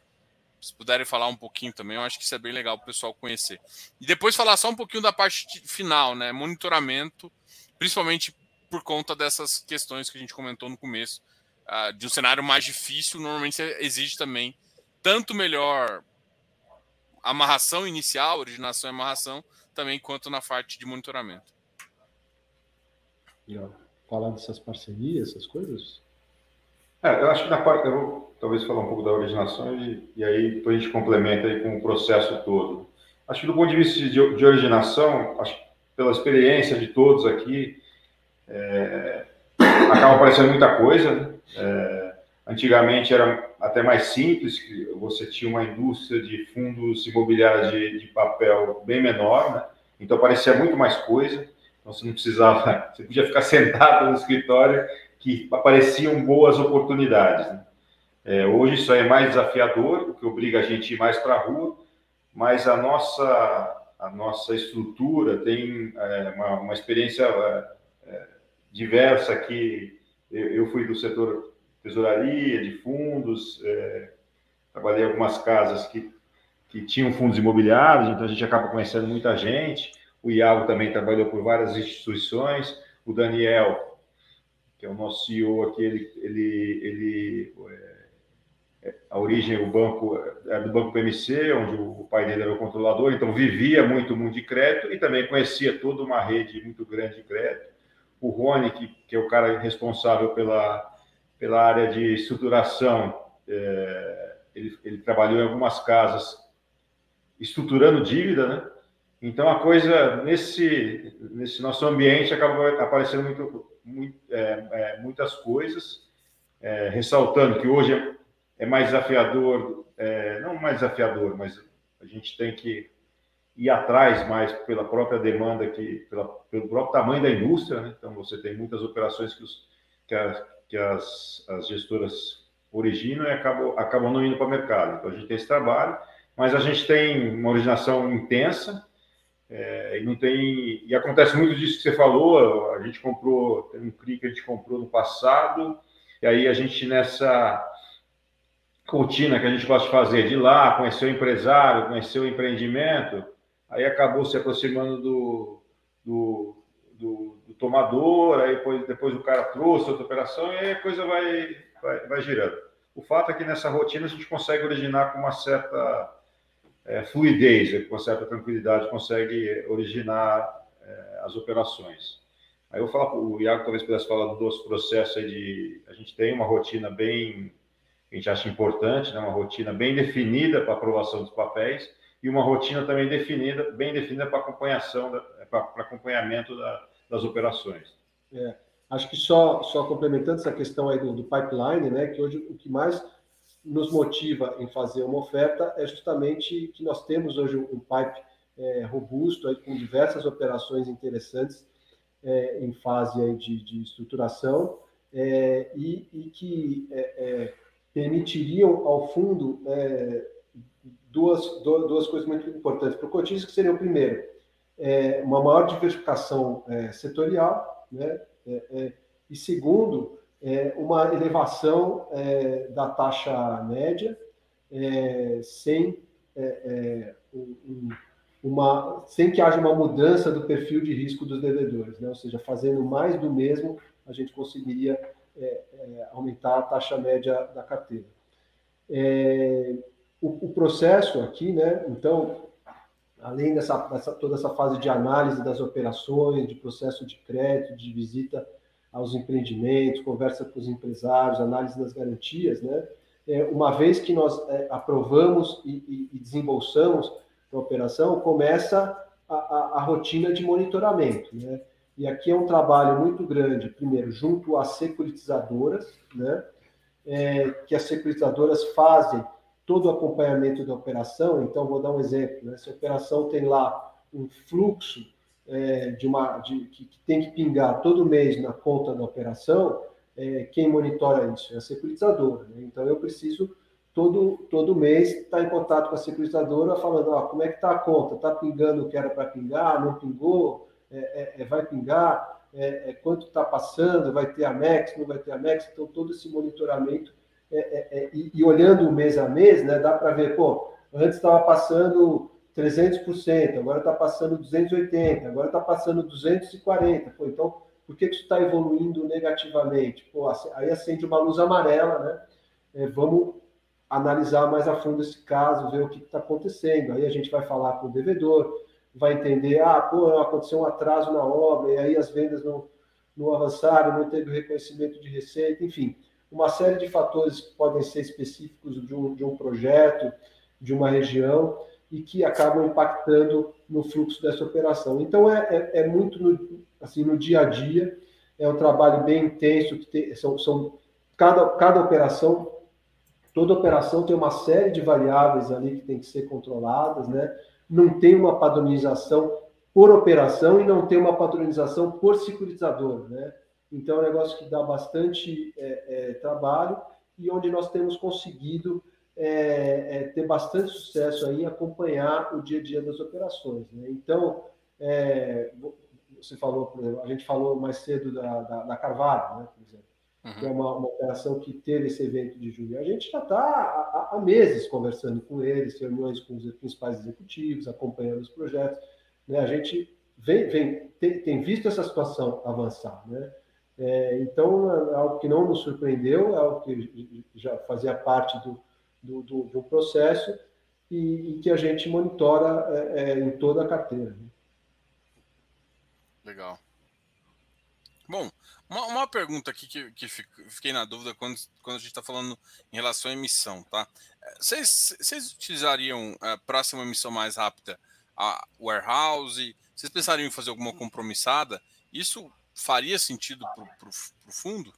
se puderem falar um pouquinho também, eu acho que isso é bem legal para o pessoal conhecer. E depois falar só um pouquinho da parte final, né? Monitoramento, principalmente por conta dessas questões que a gente comentou no começo, uh, de um cenário mais difícil, normalmente exige também tanto melhor amarração inicial, originação e amarração, também quanto na parte de monitoramento.
Falar dessas parcerias, essas coisas?
É, eu acho que na parte, eu vou talvez falar um pouco da originação e, e aí depois a gente complementa aí com o processo todo. Acho que do ponto de vista de, de originação, acho que pela experiência de todos aqui, é, acaba aparecendo muita coisa. Né? É, antigamente era até mais simples, que você tinha uma indústria de fundos imobiliários de, de papel bem menor, né? então aparecia muito mais coisa. Então você não precisava, você podia ficar sentado no escritório que apareciam boas oportunidades. Né? É, hoje isso é mais desafiador, o que obriga a gente a ir mais para a rua, mas a nossa, a nossa estrutura tem é, uma, uma, experiência é, é diversa aqui. Eu, fui do setor tesouraria, de fundos, é, trabalhei em algumas casas que, que tinham fundos imobiliários, então a gente acaba conhecendo muita gente. O Iago também trabalhou por várias instituições, o Daniel que é o nosso CEO aqui, ele, ele, ele é, é a origem o banco é do banco PMC, onde o pai dele era o controlador, então vivia muito muito de crédito e também conhecia toda uma rede muito grande de crédito. O Rony, que, que é o cara responsável pela, pela área de estruturação, é, ele, ele trabalhou em algumas casas estruturando dívida, né? Então a coisa nesse nesse nosso ambiente acaba aparecendo muito muito, é, é, muitas coisas, é, ressaltando que hoje é, é mais desafiador, é, não mais desafiador, mas a gente tem que ir atrás mais pela própria demanda, que, pela, pelo próprio tamanho da indústria. Né? Então, você tem muitas operações que, os, que, a, que as, as gestoras originam e acabam, acabam não indo para o mercado. Então, a gente tem esse trabalho, mas a gente tem uma originação intensa, é, e não tem. E acontece muito disso que você falou. A gente comprou, tem um CRI que a gente comprou no passado, e aí a gente nessa rotina que a gente gosta de fazer, de lá, conhecer o empresário, conhecer o empreendimento, aí acabou se aproximando do, do, do, do tomador, aí depois, depois o cara trouxe outra operação e aí a coisa vai, vai, vai girando. O fato é que nessa rotina a gente consegue originar com uma certa é, fluidez, com certa tranquilidade, consegue originar é, as operações. Aí eu falo, o Iago talvez pudesse falar dos processos aí de. A gente tem uma rotina bem, a gente acha importante, né, uma rotina bem definida para aprovação dos papéis e uma rotina também definida, bem definida para acompanhação, para acompanhamento da, das operações.
É, acho que só, só complementando essa questão aí do, do pipeline, né, que hoje o que mais nos motiva em fazer uma oferta é justamente que nós temos hoje um pipe é, robusto aí, com diversas operações interessantes é, em fase aí de, de estruturação é, e, e, que é, é, permitiriam ao fundo é, duas, duas coisas muito importantes para o cotista, que seriam, primeiro, uma maior diversificação setorial, né? e segundo, é, uma elevação é, da taxa média é, sem, é, é, um, uma, sem que haja uma mudança do perfil de risco dos devedores, né? ou seja, fazendo mais do mesmo, a gente conseguiria é, aumentar a taxa média da carteira. O, o, processo aqui, né? então, além dessa, dessa, toda essa fase de análise das operações, de processo de crédito, de visita aos empreendimentos, conversa com os empresários, análise das garantias, né? É, uma vez que nós é, aprovamos e, e, e, desembolsamos a operação, começa a, a, a, rotina de monitoramento, né? E aqui é um trabalho muito grande, primeiro, junto às securitizadoras, né? É, que as securitizadoras fazem todo o acompanhamento da operação. Então, vou dar um exemplo: né? se a operação tem lá um fluxo é, de uma, de, que, que, tem que pingar todo mês na conta da operação, é, quem monitora isso é a securitizadora. Né? Então, eu preciso, todo, todo mês, estar em contato com a securitizadora, falando, ó, como é que está a conta? Está pingando o que era para pingar? Não pingou? é, é, vai pingar, é, é, quanto está passando, vai ter a MEX, não vai ter a MEX, então todo esse monitoramento e, e, olhando mês a mês, né, dá para ver, pô, antes estava passando 300%, agora está passando 280%, agora está passando 240%. Pô, então, por que, que isso está evoluindo negativamente? Pô, aí acende uma luz amarela, né? É, vamos analisar mais a fundo esse caso, ver o que está acontecendo. Aí a gente vai falar com o devedor, vai entender, ah, pô, aconteceu um atraso na obra, e aí as vendas não, não avançaram, não teve reconhecimento de receita, enfim, uma série de fatores que podem ser específicos de um, de um projeto, de uma região, e que acabam impactando no fluxo dessa operação. Então, é, é, é muito no, assim, no dia a dia, é um trabalho bem intenso, que tem, são, são cada, cada operação, toda operação tem uma série de variáveis ali que tem que ser controladas, né? Não tem uma padronização por operação e não tem uma padronização por securitizador, né? Então, é um negócio que dá bastante é, é, trabalho e onde nós temos conseguido é, é, ter bastante sucesso aí em acompanhar o dia a dia das operações. Né? Então, é, você falou, por exemplo, a gente falou mais cedo da, da, da Carvalho, né, por exemplo, uhum. que é uma, uma, operação que teve esse evento de julho. A gente já está há, há, meses conversando com eles, reuniões com os principais executivos, acompanhando os projetos. Né? A gente vem, vem tem, tem visto essa situação avançar. Né? É, então, é algo que não nos surpreendeu, é algo que já fazia parte do, do, do, do processo e, e, que a gente monitora é, é, em toda a carteira. Né?
Legal. Bom, uma, uma pergunta aqui que, que fiquei na dúvida quando, quando a gente está falando em relação à emissão, tá? Vocês, vocês utilizariam a próxima emissão mais rápida a warehouse? Vocês pensariam em fazer alguma compromissada? Isso faria sentido para o fundo?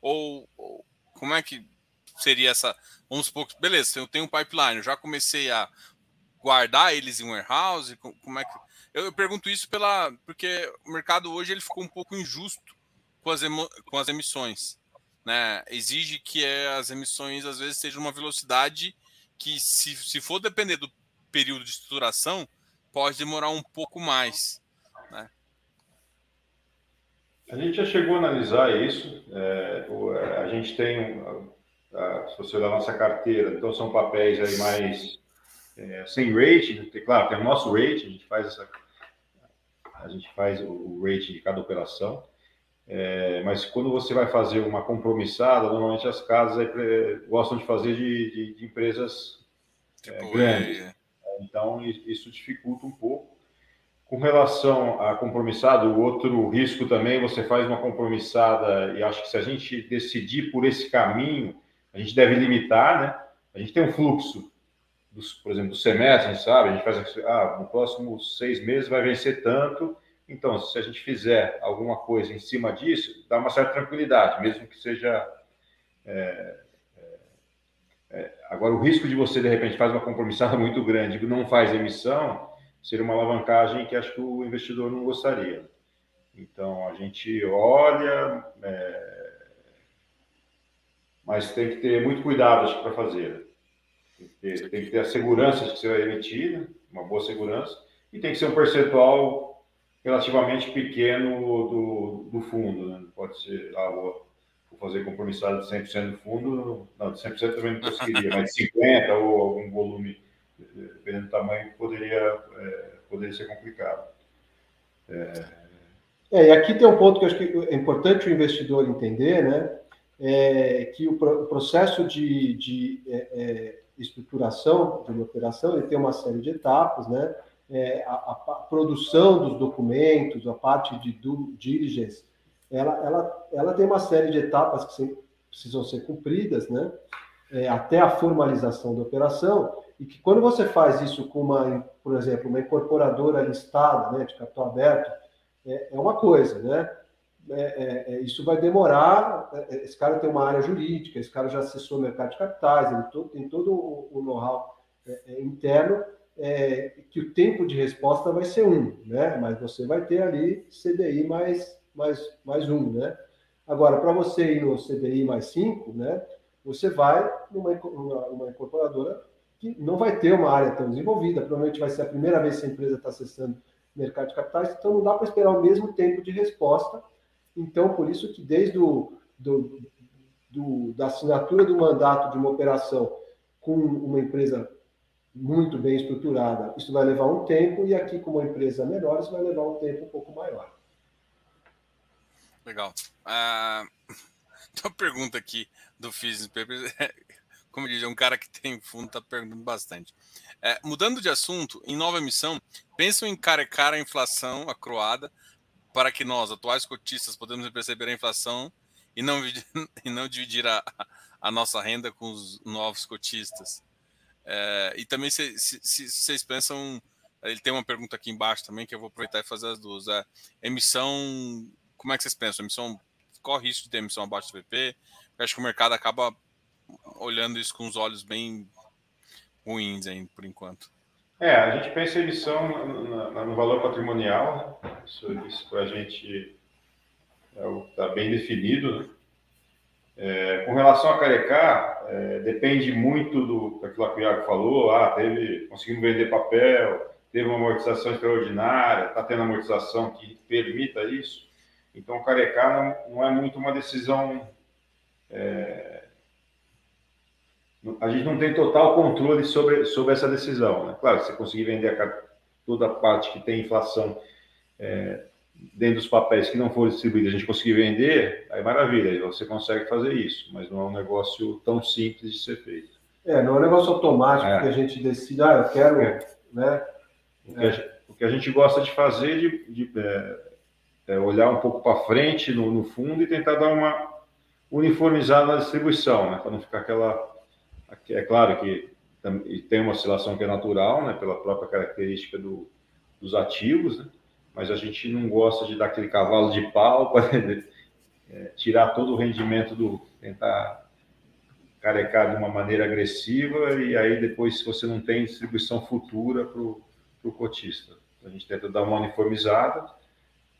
Ou, ou, como é que seria essa? Vamos supor que, beleza, eu tenho um pipeline, eu já comecei a guardar eles em warehouse, como é que eu, eu, pergunto isso pela porque o mercado hoje ele ficou um pouco injusto com as, emo, com as emissões. Né? Exige que é, as emissões às vezes sejam uma velocidade que, se, se for depender do período de estruturação, pode demorar um pouco mais. Né?
A gente já chegou a analisar isso. É, a gente tem, se você olhar a nossa carteira, então são papéis aí mais é, sem rating, claro, tem o nosso rating, a gente faz essa a gente faz o rate de cada operação. É, mas quando você vai fazer uma compromissada, normalmente as casas é, gostam de fazer de, de, de empresas é, tipo, grandes. É. Então, isso dificulta um pouco. Com relação a compromissado, o outro risco também, você faz uma compromissada e acho que se a gente decidir por esse caminho, a gente deve limitar, né? A gente tem um fluxo dos, por exemplo, do semestre, a gente sabe, a gente faz ah, no próximo seis meses vai vencer tanto, então, se a gente fizer alguma coisa em cima disso, dá uma certa tranquilidade, mesmo que seja. É, é, é, agora, o risco de você, de repente, faz uma compromissada muito grande e não faz emissão, seria uma alavancagem que acho que o investidor não gostaria. Então, a gente olha, é, mas tem que ter muito cuidado para fazer. Tem que, ter, tem que ter a segurança que você vai emitir, né? uma boa segurança, e tem que ser um percentual relativamente pequeno do, do fundo. Né? Pode ser, ah, vou, vou fazer compromissado de 100% do fundo, não, de 100% também não conseguiria, mas de 50% ou algum volume, dependendo do tamanho, poderia, é, poderia ser complicado.
É... é... e aqui tem um ponto que eu acho que é importante o investidor entender, né? É que o, processo de, de é, é estruturação de uma operação, ele tem uma série de etapas, né? É, a, a, produção dos documentos, a parte de due diligence, ela, ela, ela tem uma série de etapas que precisam ser cumpridas, né? Até a formalização da operação, e que quando você faz isso com uma, por exemplo, uma incorporadora listada, né, de capital aberto, é, é uma coisa, né? É, é, é, isso vai demorar. É, esse cara tem uma área jurídica, esse cara já acessou o mercado de capitais, ele todo, tem todo o, o know-how interno, que o tempo de resposta vai ser um, né? Mas você vai ter ali CDI mais, mais, mais um, né? Agora, para você ir no CDI mais cinco, né? Você vai numa, numa incorporadora que não vai ter uma área tão desenvolvida, provavelmente vai ser a primeira vez que a empresa está acessando mercado de capitais, então não dá para esperar o mesmo tempo de resposta. Então, por isso que desde o do, do, da assinatura do mandato de uma operação com uma empresa muito bem estruturada, isso vai levar um tempo, e aqui, com uma empresa menor, isso vai levar um tempo um pouco maior.
Legal. Uh, uma pergunta aqui do Business. Como diz, é um cara que tem fundo, está perguntando bastante. É, mudando de assunto, em nova emissão, pensam em carecar a inflação acroada para que nós, atuais cotistas, podemos perceber a inflação e não, e não dividir a, a nossa renda com os novos cotistas. É, e também se, se, se, vocês pensam, ele tem uma pergunta aqui embaixo também que eu vou aproveitar e fazer as duas. É, emissão, como é que vocês pensam? Emissão corre risco de ter emissão abaixo do VP? Eu acho que o mercado acaba olhando isso com os olhos bem ruins ainda por enquanto.
É, a gente pensa em emissão no, valor patrimonial, né? isso, isso para a gente está é bem definido. Né? É, com relação a Carecá, é, depende muito do daquilo que o Iago falou, ah, teve, conseguimos vender papel, teve uma amortização extraordinária, está tendo amortização que permita isso. Então, o Carecá não, não é muito uma decisão. É, a gente não tem total controle sobre, sobre essa decisão. Né? Claro, se você conseguir vender a, toda a parte que tem inflação é, dentro dos papéis que não foram distribuídos, a gente conseguir vender, aí maravilha, você consegue fazer isso, mas não é um negócio tão simples de ser feito.
É, não é um negócio automático é. que a gente decide, ah, eu quero, é. né?
O que, gente, o que, a gente gosta de fazer de, de é, é olhar um pouco para frente no, no, fundo e tentar dar uma uniformizada na distribuição, né? Para não ficar aquela. É claro que tem uma oscilação que é natural, né? Pela própria característica do, dos ativos, né? mas a gente não gosta de dar aquele cavalo de pau para é, tirar todo o rendimento do. tentar carecar de uma maneira agressiva e aí depois, se você não tem distribuição futura para o cotista. A gente tenta dar uma uniformizada,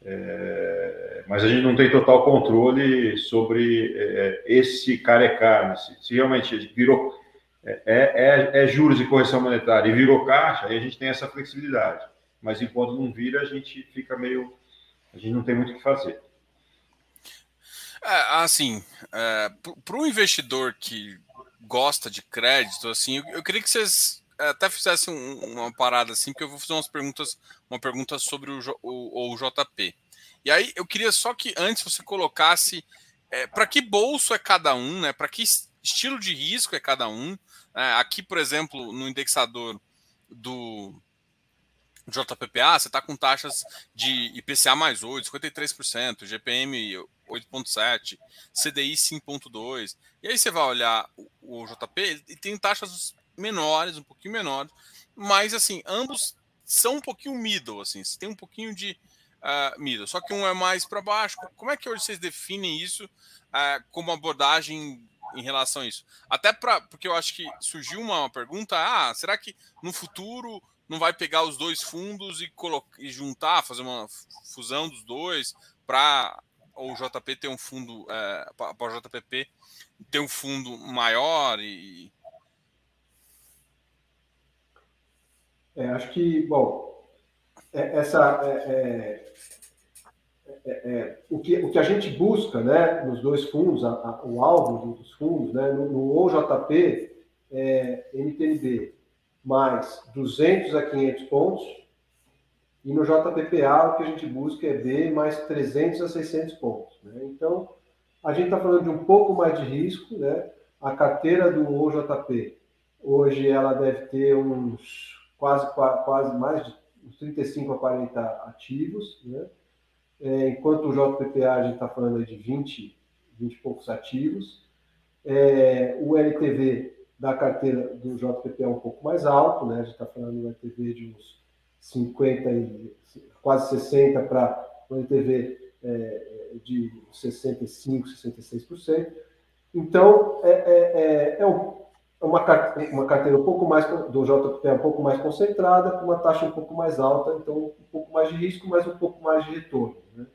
é, mas a gente não tem total controle sobre é, esse carecar. Né? Se, se, realmente virou. É, é, é juros e correção monetária e virou caixa, aí a gente tem essa flexibilidade mas enquanto não vira, a gente fica meio. A gente não tem muito o que fazer.
É, assim, é, para o investidor que gosta de crédito, assim, eu, eu queria que vocês é, até fizessem um, uma parada assim, porque eu vou fazer umas perguntas, uma pergunta sobre o, o, o JP. E aí eu queria só que antes você colocasse é, para que bolso é cada um, né? Para que estilo de risco é cada um. É, aqui, por exemplo, no indexador do JPPA, você está com taxas de IPCA mais 8, 53%, GPM 8,7%, CDI 5,2%. E aí você vai olhar o, JP e tem taxas menores, um pouquinho menores, mas assim, ambos são um pouquinho middle, assim, tem um pouquinho de uh, só que um é mais para baixo. Como é que hoje vocês definem isso uh, como abordagem em relação a isso? Até para porque eu acho que surgiu uma pergunta: ah, será que no futuro não vai pegar os dois fundos e, e juntar, fazer uma fusão dos dois para o JP ter um fundo, é, para o JPP ter um fundo maior e.
É, acho que, bom, essa. É, é, é, o, que, o que a gente busca né, nos dois fundos, a, a, o alvo dos fundos, né, no, no OJP, é NTNB, mais 200 a 500 pontos. E no JPPA, o que a gente busca é B mais 300 a 600 pontos. Né? Então, a gente está falando de um pouco mais de risco. Né? A carteira do OJP, hoje, ela deve ter uns quase, quase mais de uns 35 a 40 ativos. Né? É, enquanto o JPPA, a gente está falando de 20, 20 e poucos ativos. É, o LTV da carteira do JPP é um pouco mais alto, né? A gente está falando do LTV de uns 50 e quase 60 para o LTV é, de 65, 66%. Então, é, é, é, é uma, uma carteira um pouco mais do JPP um pouco mais concentrada, com uma taxa um pouco mais alta, então um pouco mais de risco, mas um pouco mais de retorno. Né?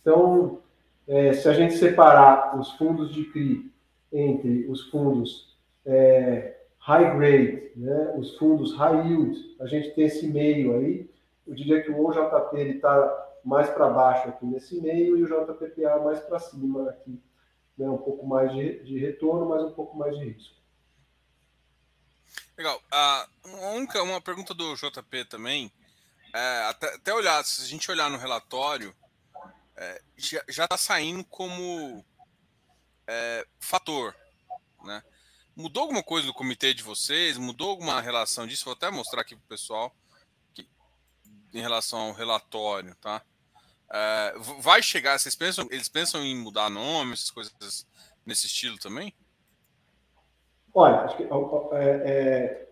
Então, é, se a gente separar os fundos de CRI entre os fundos é, high grade, né, os fundos high yield, a gente tem esse meio aí, eu diria que o OJP está mais para baixo aqui nesse meio e o JPPA mais para cima aqui. Né? Um pouco mais de, de retorno, mas um pouco mais de risco.
Legal. Uh, uma, uma pergunta do JP também. É, até, até olhar, se a gente olhar no relatório, é, já está saindo como é, fator. Né? Mudou alguma coisa do comitê de vocês? Mudou alguma relação disso? Vou até mostrar aqui para o pessoal que, em relação ao relatório, tá? É, vai chegar, vocês pensam, eles pensam em mudar nome, essas coisas nesse estilo também?
Olha, acho que é, é,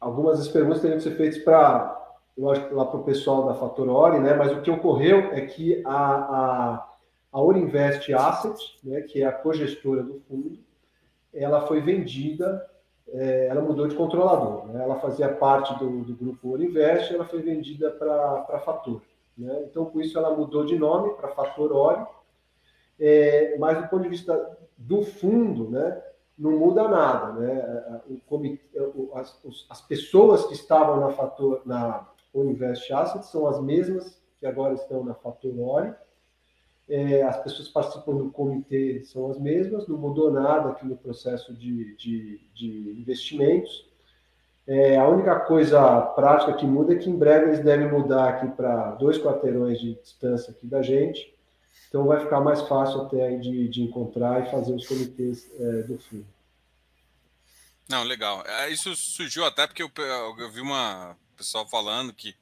algumas das perguntas teriam que ser feitas para lógico, lá para o pessoal da Fator Ori, né? Mas o que ocorreu é que a, a, a Orinvest Asset, né, que é a cogestora do fundo, ela foi vendida, é, ela mudou de controlador. Né? Ela fazia parte do, do grupo Orinvest, ela foi vendida para a Fator. Né? Então, com isso, ela mudou de nome para Fator Ori. É, mas do ponto de vista do fundo, né, não muda nada. Né? O comitê, as, as pessoas que estavam na Fator, na Orinvest Assets são as mesmas que agora estão na Fator Ori. É, as pessoas participam do comitê são as mesmas, não mudou nada aqui no processo de, de, de investimentos. É, a única coisa prática que muda é que em breve eles devem mudar aqui para dois quarteirões de distância aqui da gente. Então vai ficar mais fácil até de, de encontrar e fazer os comitês é, do fundo.
Não, legal. É, isso surgiu até porque eu, eu vi uma pessoal falando que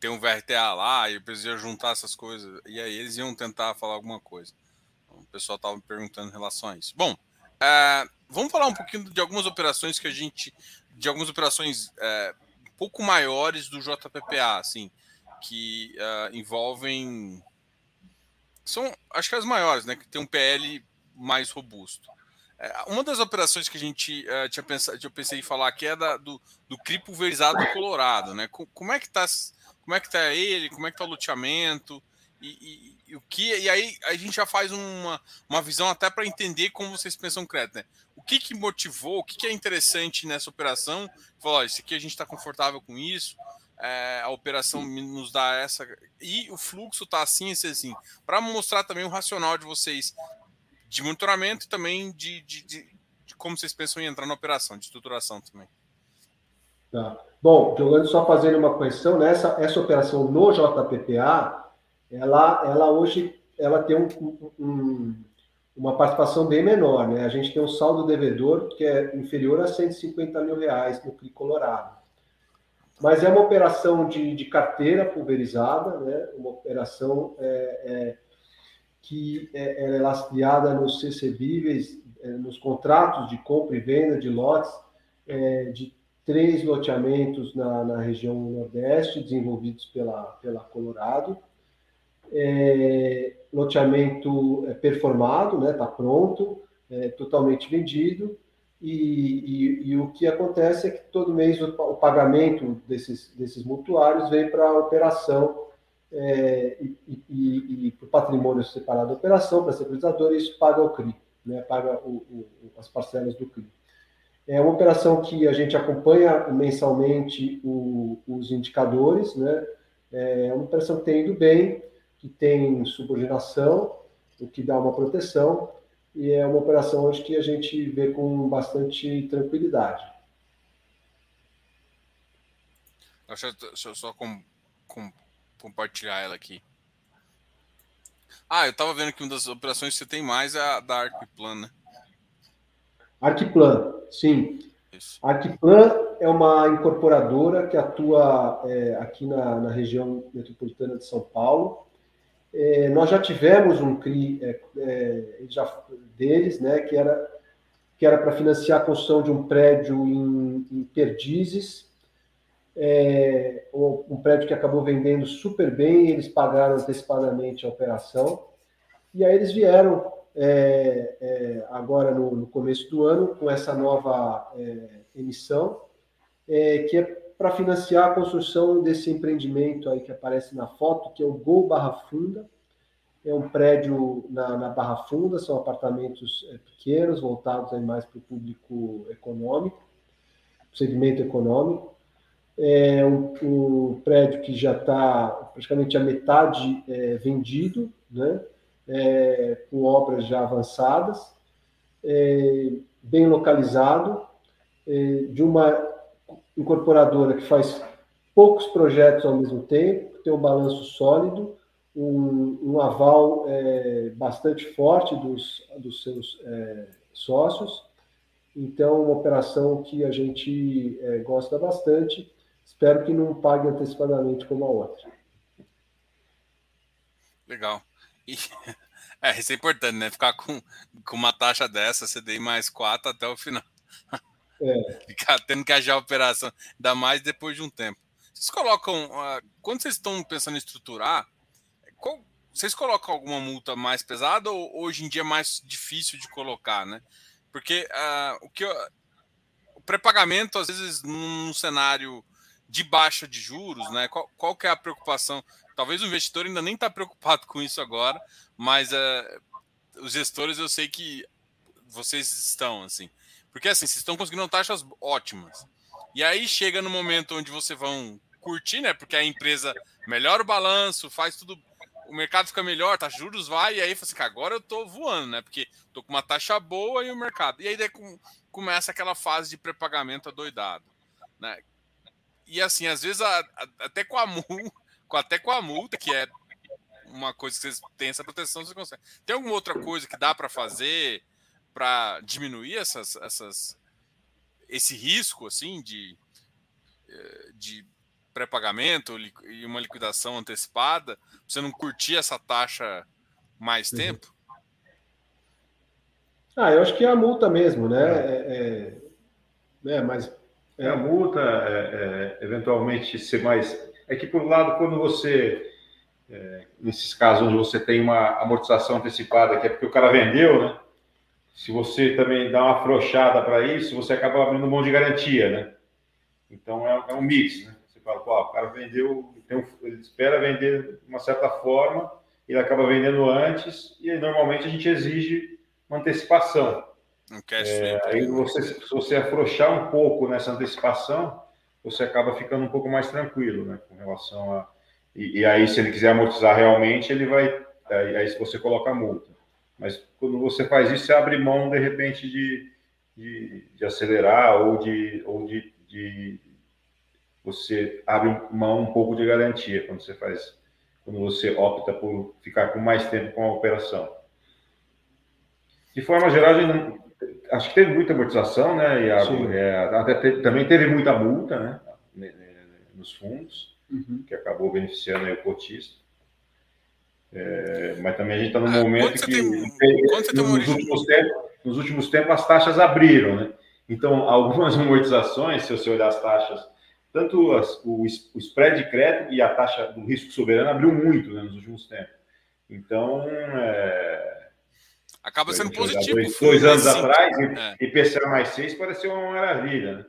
tem um VRTA lá e precisa juntar essas coisas. E aí eles iam tentar falar alguma coisa. Então, o pessoal estava me perguntando em relação a isso. Bom, é, vamos falar um pouquinho de algumas operações que a gente. De algumas operações é, um pouco maiores do JPPA, assim, que é, envolvem. São, acho que as maiores, né? Que tem um PL mais robusto. É, uma das operações que a gente uh, tinha pensado, eu pensei em falar aqui é da, do, do CRI Colorado, né? Como é que tá, como é que tá ele, como é que tá o luteamento e, e, e o que e aí a gente já faz uma, uma visão até para entender como vocês pensam crédito, né? O que que motivou, o que, que é interessante nessa operação? Falou, isso aqui a gente está confortável com isso, é, a operação nos dá essa e o fluxo tá assim, assim, assim para mostrar também o racional de vocês de monitoramento e também de, de, de, de, como vocês pensam em entrar na operação, de estruturação também.
Tá. Bom, jogando só fazendo uma correção, né? essa, essa operação no JPPA, ela, ela hoje ela tem um, um, uma participação bem menor. Né? A gente tem um saldo devedor que é inferior a 150 mil reais no CRI Colorado. Mas é uma operação de, de carteira pulverizada, né? uma operação é, é, que é, é lastreada nos CCBíveis, é, nos contratos de compra e venda de lotes é, de três loteamentos na, na, região Nordeste, desenvolvidos pela, pela Colorado. É, loteamento é, performado, está né, tá pronto, totalmente vendido, e, e, e, o que acontece é que todo mês o, o pagamento desses, desses mutuários vem para a operação é, e, e, e para o patrimônio separado da operação, para a securitizadora, isso paga o CRI, né, paga o, o, as parcelas do CRI. É uma operação que a gente acompanha mensalmente os indicadores, né, é uma operação que tem ido bem, que tem subordinação, o que dá uma proteção, e é uma operação hoje que a gente vê com bastante tranquilidade.
Deixa eu só com, com compartilhar ela aqui. Ah, eu tava vendo que uma das operações que você tem mais é a da Arquiplan, né?
Arquiplan, sim. Isso. Arquiplan é uma incorporadora que atua é, aqui na, na, região metropolitana de São Paulo. É, nós já tivemos um CRI é, é já, deles, né, que era que era para financiar a construção de um prédio em, em Perdizes, é, um prédio que acabou vendendo super bem, eles pagaram antecipadamente a operação, e aí eles vieram é, é, agora no, no, começo do ano com essa nova emissão, que é para financiar a construção desse empreendimento aí que aparece na foto, que é o Gol Barra Funda, é um prédio na, na Barra Funda, são apartamentos é, pequenos, voltados aí mais para o público econômico, segmento econômico, é um, um prédio que já está praticamente a metade é, vendido, né? É, com obras já avançadas, é, bem localizado, é, de uma incorporadora que faz poucos projetos ao mesmo tempo, tem um balanço sólido, um, um aval é, bastante forte dos, dos seus é, sócios. Então, uma operação que a gente é, gosta bastante. Espero que não pague antecipadamente como a outra.
Legal. E, é, isso é importante, né? Ficar com, com uma taxa dessa, CDI mais 4 até o final. É. Ficar tendo que agir a operação, ainda mais depois de um tempo. Vocês colocam. Uh, quando vocês estão pensando em estruturar, qual, vocês colocam alguma multa mais pesada ou hoje em dia é mais difícil de colocar, né? Porque uh, o que eu, o pré-pagamento, às vezes, num cenário de baixa de juros, né? Qual, qual que é a preocupação? Talvez o investidor ainda nem está preocupado com isso agora, mas uh, os gestores eu sei que vocês estão, assim. Porque assim, vocês estão conseguindo taxas ótimas. E aí chega no momento onde vocês vão curtir, né? Porque a empresa melhora o balanço, faz tudo. O mercado fica melhor, tá? Juros vai, e aí fala assim, agora eu tô voando, né? Porque tô com uma taxa boa e o mercado. E aí daí começa aquela fase de pré-pagamento adoidado, né? E assim, às vezes, a, a, até com a multa, até com a multa, que é uma coisa que vocês têm essa proteção, você consegue. Tem alguma outra coisa que dá para fazer para diminuir essas, essas, esse risco assim de, eh, de pré-pagamento e uma liquidação antecipada, você não curtir essa taxa mais uhum. tempo?
Ah, eu acho que é a multa mesmo, né? É, é, é mas
é a multa, é, é, eventualmente ser mais. É que por um lado, quando você é, nesses casos onde você tem uma amortização antecipada, que é porque o cara vendeu, né? Se você também dá uma afrouxada para isso, você acaba abrindo mão de garantia, né? Então é, é um mix, né? fala, pô, o cara vendeu, um, ele espera vender de uma certa forma, ele acaba vendendo antes, e aí, normalmente a gente exige uma antecipação. Um cash é, aí você, se você afrouxar um pouco nessa antecipação, você acaba ficando um pouco mais tranquilo, né, com relação a... E, e aí, se ele quiser amortizar realmente, ele vai... Aí, aí você coloca a multa. Mas quando você faz isso, você abre mão, de repente, de, de, de acelerar ou de, ou de, de você abre mão um pouco de garantia quando você faz, quando você opta por ficar com mais tempo com a operação. De forma geral, não, acho que teve muita amortização, né? E a, é, até teve, também teve muita multa, né? Nos fundos, uhum. que acabou beneficiando o cotista. É, mas também a gente está num ah, momento que tem, nos, últimos tempos, nos últimos tempos as taxas abriram, né? Então, algumas amortizações, se você olhar as taxas tanto as, o, o spread de crédito e a taxa do risco soberano abriu muito né, nos últimos tempos. Então, é,
acaba sendo positivo.
Dois, dois anos assim, atrás, é. IPCA mais 6 parecia uma maravilha. Né?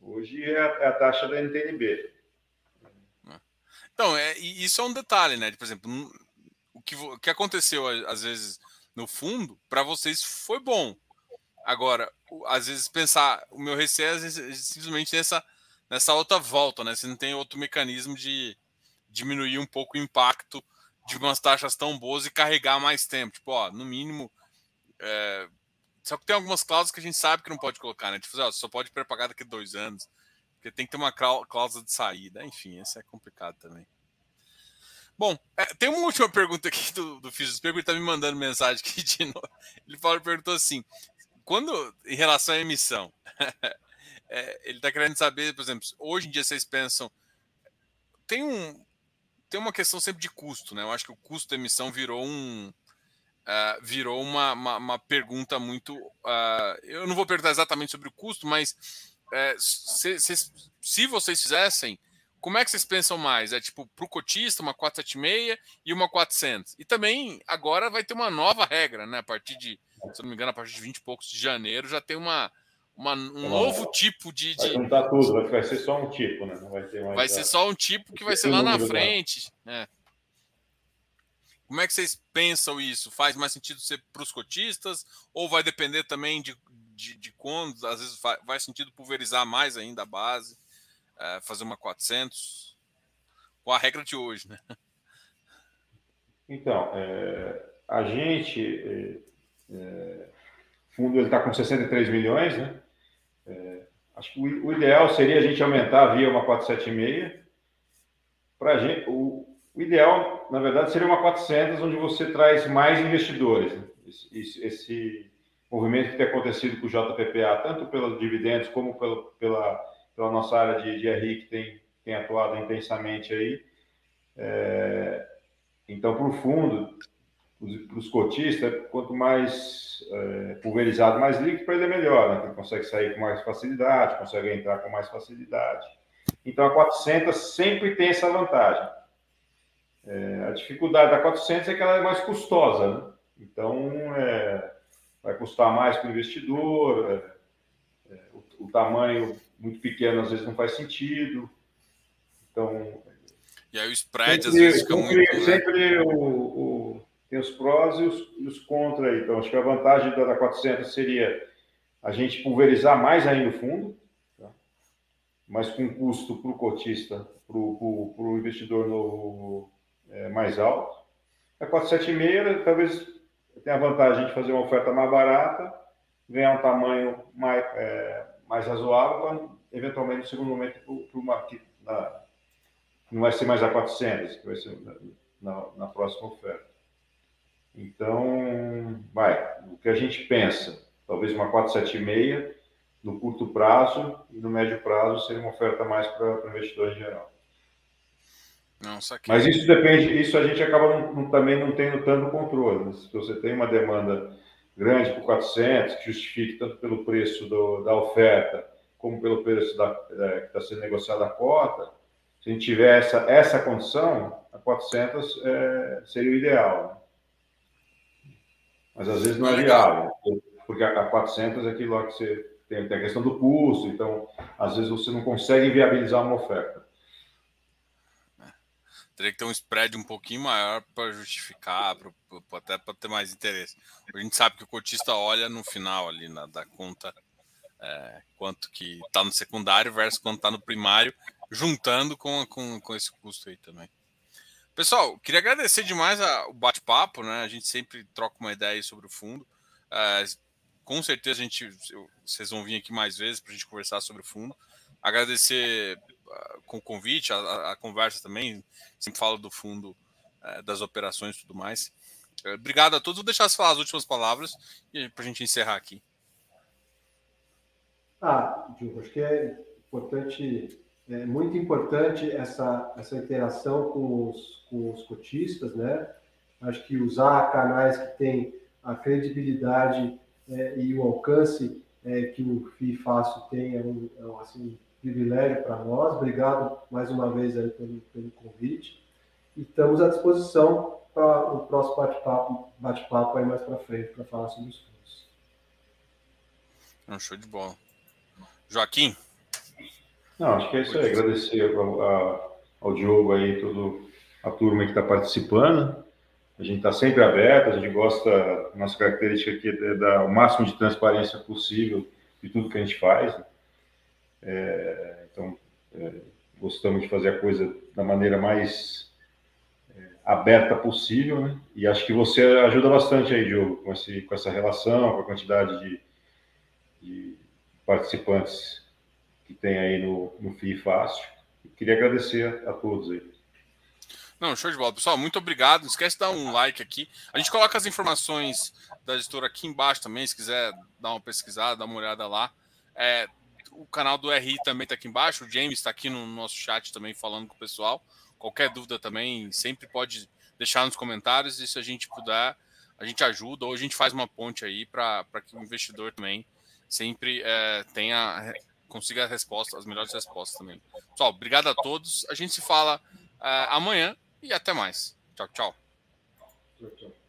Hoje é a, é a, taxa da NTNB.
Então, é, isso é um detalhe, né? Por exemplo, que, que aconteceu às vezes no fundo, para vocês foi bom. Agora, às vezes pensar, o meu receio é simplesmente essa nessa outra volta, né? Você não tem outro mecanismo de diminuir um pouco o impacto de umas taxas tão boas e carregar mais tempo. Tipo, ó, no mínimo. É... Só que tem algumas cláusulas que a gente sabe que não pode colocar, né? Tipo, ó, só pode pré-pagar daqui a dois anos. Porque tem que ter uma cláusula de saída. Enfim, isso é complicado também. Bom, é, tem uma última pergunta aqui do, do Físio ele tá me mandando mensagem aqui de novo. Ele falou, perguntou assim: quando, em relação à emissão, é, ele está querendo saber, por exemplo, hoje em dia vocês pensam. Tem um. Tem uma questão sempre de custo, né? Eu acho que o custo da emissão virou um. Uh, virou uma, uma, uma, pergunta muito. Uh, eu não vou perguntar exatamente sobre o custo, mas uh, se, se, se, vocês fizessem, como é que vocês pensam mais? É tipo para o cotista uma 476 e uma 400. E também agora vai ter uma nova regra, né? A partir de, se não me engano, a partir de 20 e poucos de janeiro já tem uma, uma, um novo tipo de. de...
Vai juntar tudo, vai ser só um tipo, né? Não vai ter mais.
Vai ser só um tipo que vai ser lá na frente. Né? Como é que vocês pensam isso? Faz mais sentido ser para os cotistas? Ou vai depender também de, de, de, quando? Às vezes faz sentido pulverizar mais ainda a base? É, fazer uma 400 com a regra de hoje, né?
Então, é, a gente, é, é o fundo está com 63 milhões, né? É, acho que o, o, ideal seria a gente aumentar via uma 476. Para gente, o, o, ideal, na verdade, seria uma 400, onde você traz mais investidores. Né? Esse, esse, movimento que tem acontecido com o JPPA, tanto pelos dividendos como pelo, pela, pela nossa área de, de RI, que tem, tem atuado intensamente aí. É, então, para o fundo, para os cotistas, quanto mais é, pulverizado, mais líquido, para ele é melhor, né? Ele consegue sair com mais facilidade, consegue entrar com mais facilidade. Então, a 400 sempre tem essa vantagem. É, a dificuldade da 400 é que ela é mais custosa, né? Então, é, vai custar mais para o investidor, é, o, o, tamanho muito pequeno às vezes não faz sentido. Então.
E aí o spread sempre, às vezes fica
sempre,
muito.
Né? Sempre o, o, tem os prós e os, os contra aí. Então, acho que a vantagem da, da 400 seria a gente pulverizar mais ainda o fundo, tá? mas com custo para o cotista, para o investidor novo é, mais alto. A 476 talvez tem a vantagem de fazer uma oferta mais barata, ganhar um tamanho mais, é, mais razoável, para, eventualmente, no segundo momento, para uma que na, não vai ser mais a 400, que vai ser na, na próxima oferta. Então, vai, o que a gente pensa, talvez uma 476 no curto prazo e no médio prazo seria uma oferta mais para o investidor em geral.
Não,
Mas isso depende, isso a gente acaba não, não, também não tendo tanto controle. Né? Se você tem uma demanda grande por 400, que justifique tanto pelo preço do, da oferta, como pelo preço da, é, que está sendo negociada a cota, se a gente tiver essa, essa condição, a 400 é, seria o ideal. Né? Mas às vezes não é viável, porque a, a 400 é aquilo lá que você tem, tem a questão do custo, então às vezes você não consegue viabilizar uma oferta.
Teria que ter um spread um pouquinho maior para justificar, pra, pra, até para ter mais interesse. A gente sabe que o cotista olha no final ali na, da conta é, quanto que está no secundário versus quanto está no primário, juntando com, com, com esse custo aí também. Pessoal, queria agradecer demais a, o bate-papo, né? A gente sempre troca uma ideia sobre o fundo. É, com certeza a gente, vocês vão vir aqui mais vezes para a gente conversar sobre o fundo. Agradecer com o convite, a, a, conversa também. Sempre falo do fundo é, das operações e tudo mais. É, obrigado a todos. Vou deixar você falar as últimas palavras para a gente encerrar aqui.
Ah, Diogo, acho que é importante, é muito importante essa, essa interação com os, com os cotistas, né? Acho que usar canais que têm a credibilidade é, e o alcance é, que o FII Fácil tem é um, é assim, privilégio para nós. Obrigado mais uma vez aí pelo, pelo convite. E estamos à disposição para o próximo bate-papo bate -papo aí mais para frente para falar sobre os fundos.
Um show de bola. Joaquim?
Não, acho que é isso aí. Agradecer ao, ao, ao Diogo aí, toda a turma que está participando. A gente está sempre aberto, a gente gosta, nossa característica aqui é dar o máximo de transparência possível de tudo que a gente faz. Né? É, então, é, gostamos de fazer a coisa da maneira mais é, aberta possível, né? E acho que você ajuda bastante aí, Diogo, com, esse, com essa relação, com a quantidade de, de participantes que tem aí no, no FII Fácil. queria agradecer a todos aí.
Não, show de bola. Pessoal, muito obrigado. Não esquece de dar um like aqui. A gente coloca as informações da editora aqui embaixo também, se quiser dar uma pesquisada, dar uma olhada lá. É, o canal do RI também está aqui embaixo. O James está aqui no nosso chat também falando com o pessoal. Qualquer dúvida também, sempre pode deixar nos comentários. E se a gente puder, a gente ajuda ou a gente faz uma ponte aí para que o investidor também sempre é, tenha consiga a resposta, as melhores respostas também. Pessoal, obrigado a todos. A gente se fala é, amanhã e até mais. Tchau, tchau. tchau, tchau.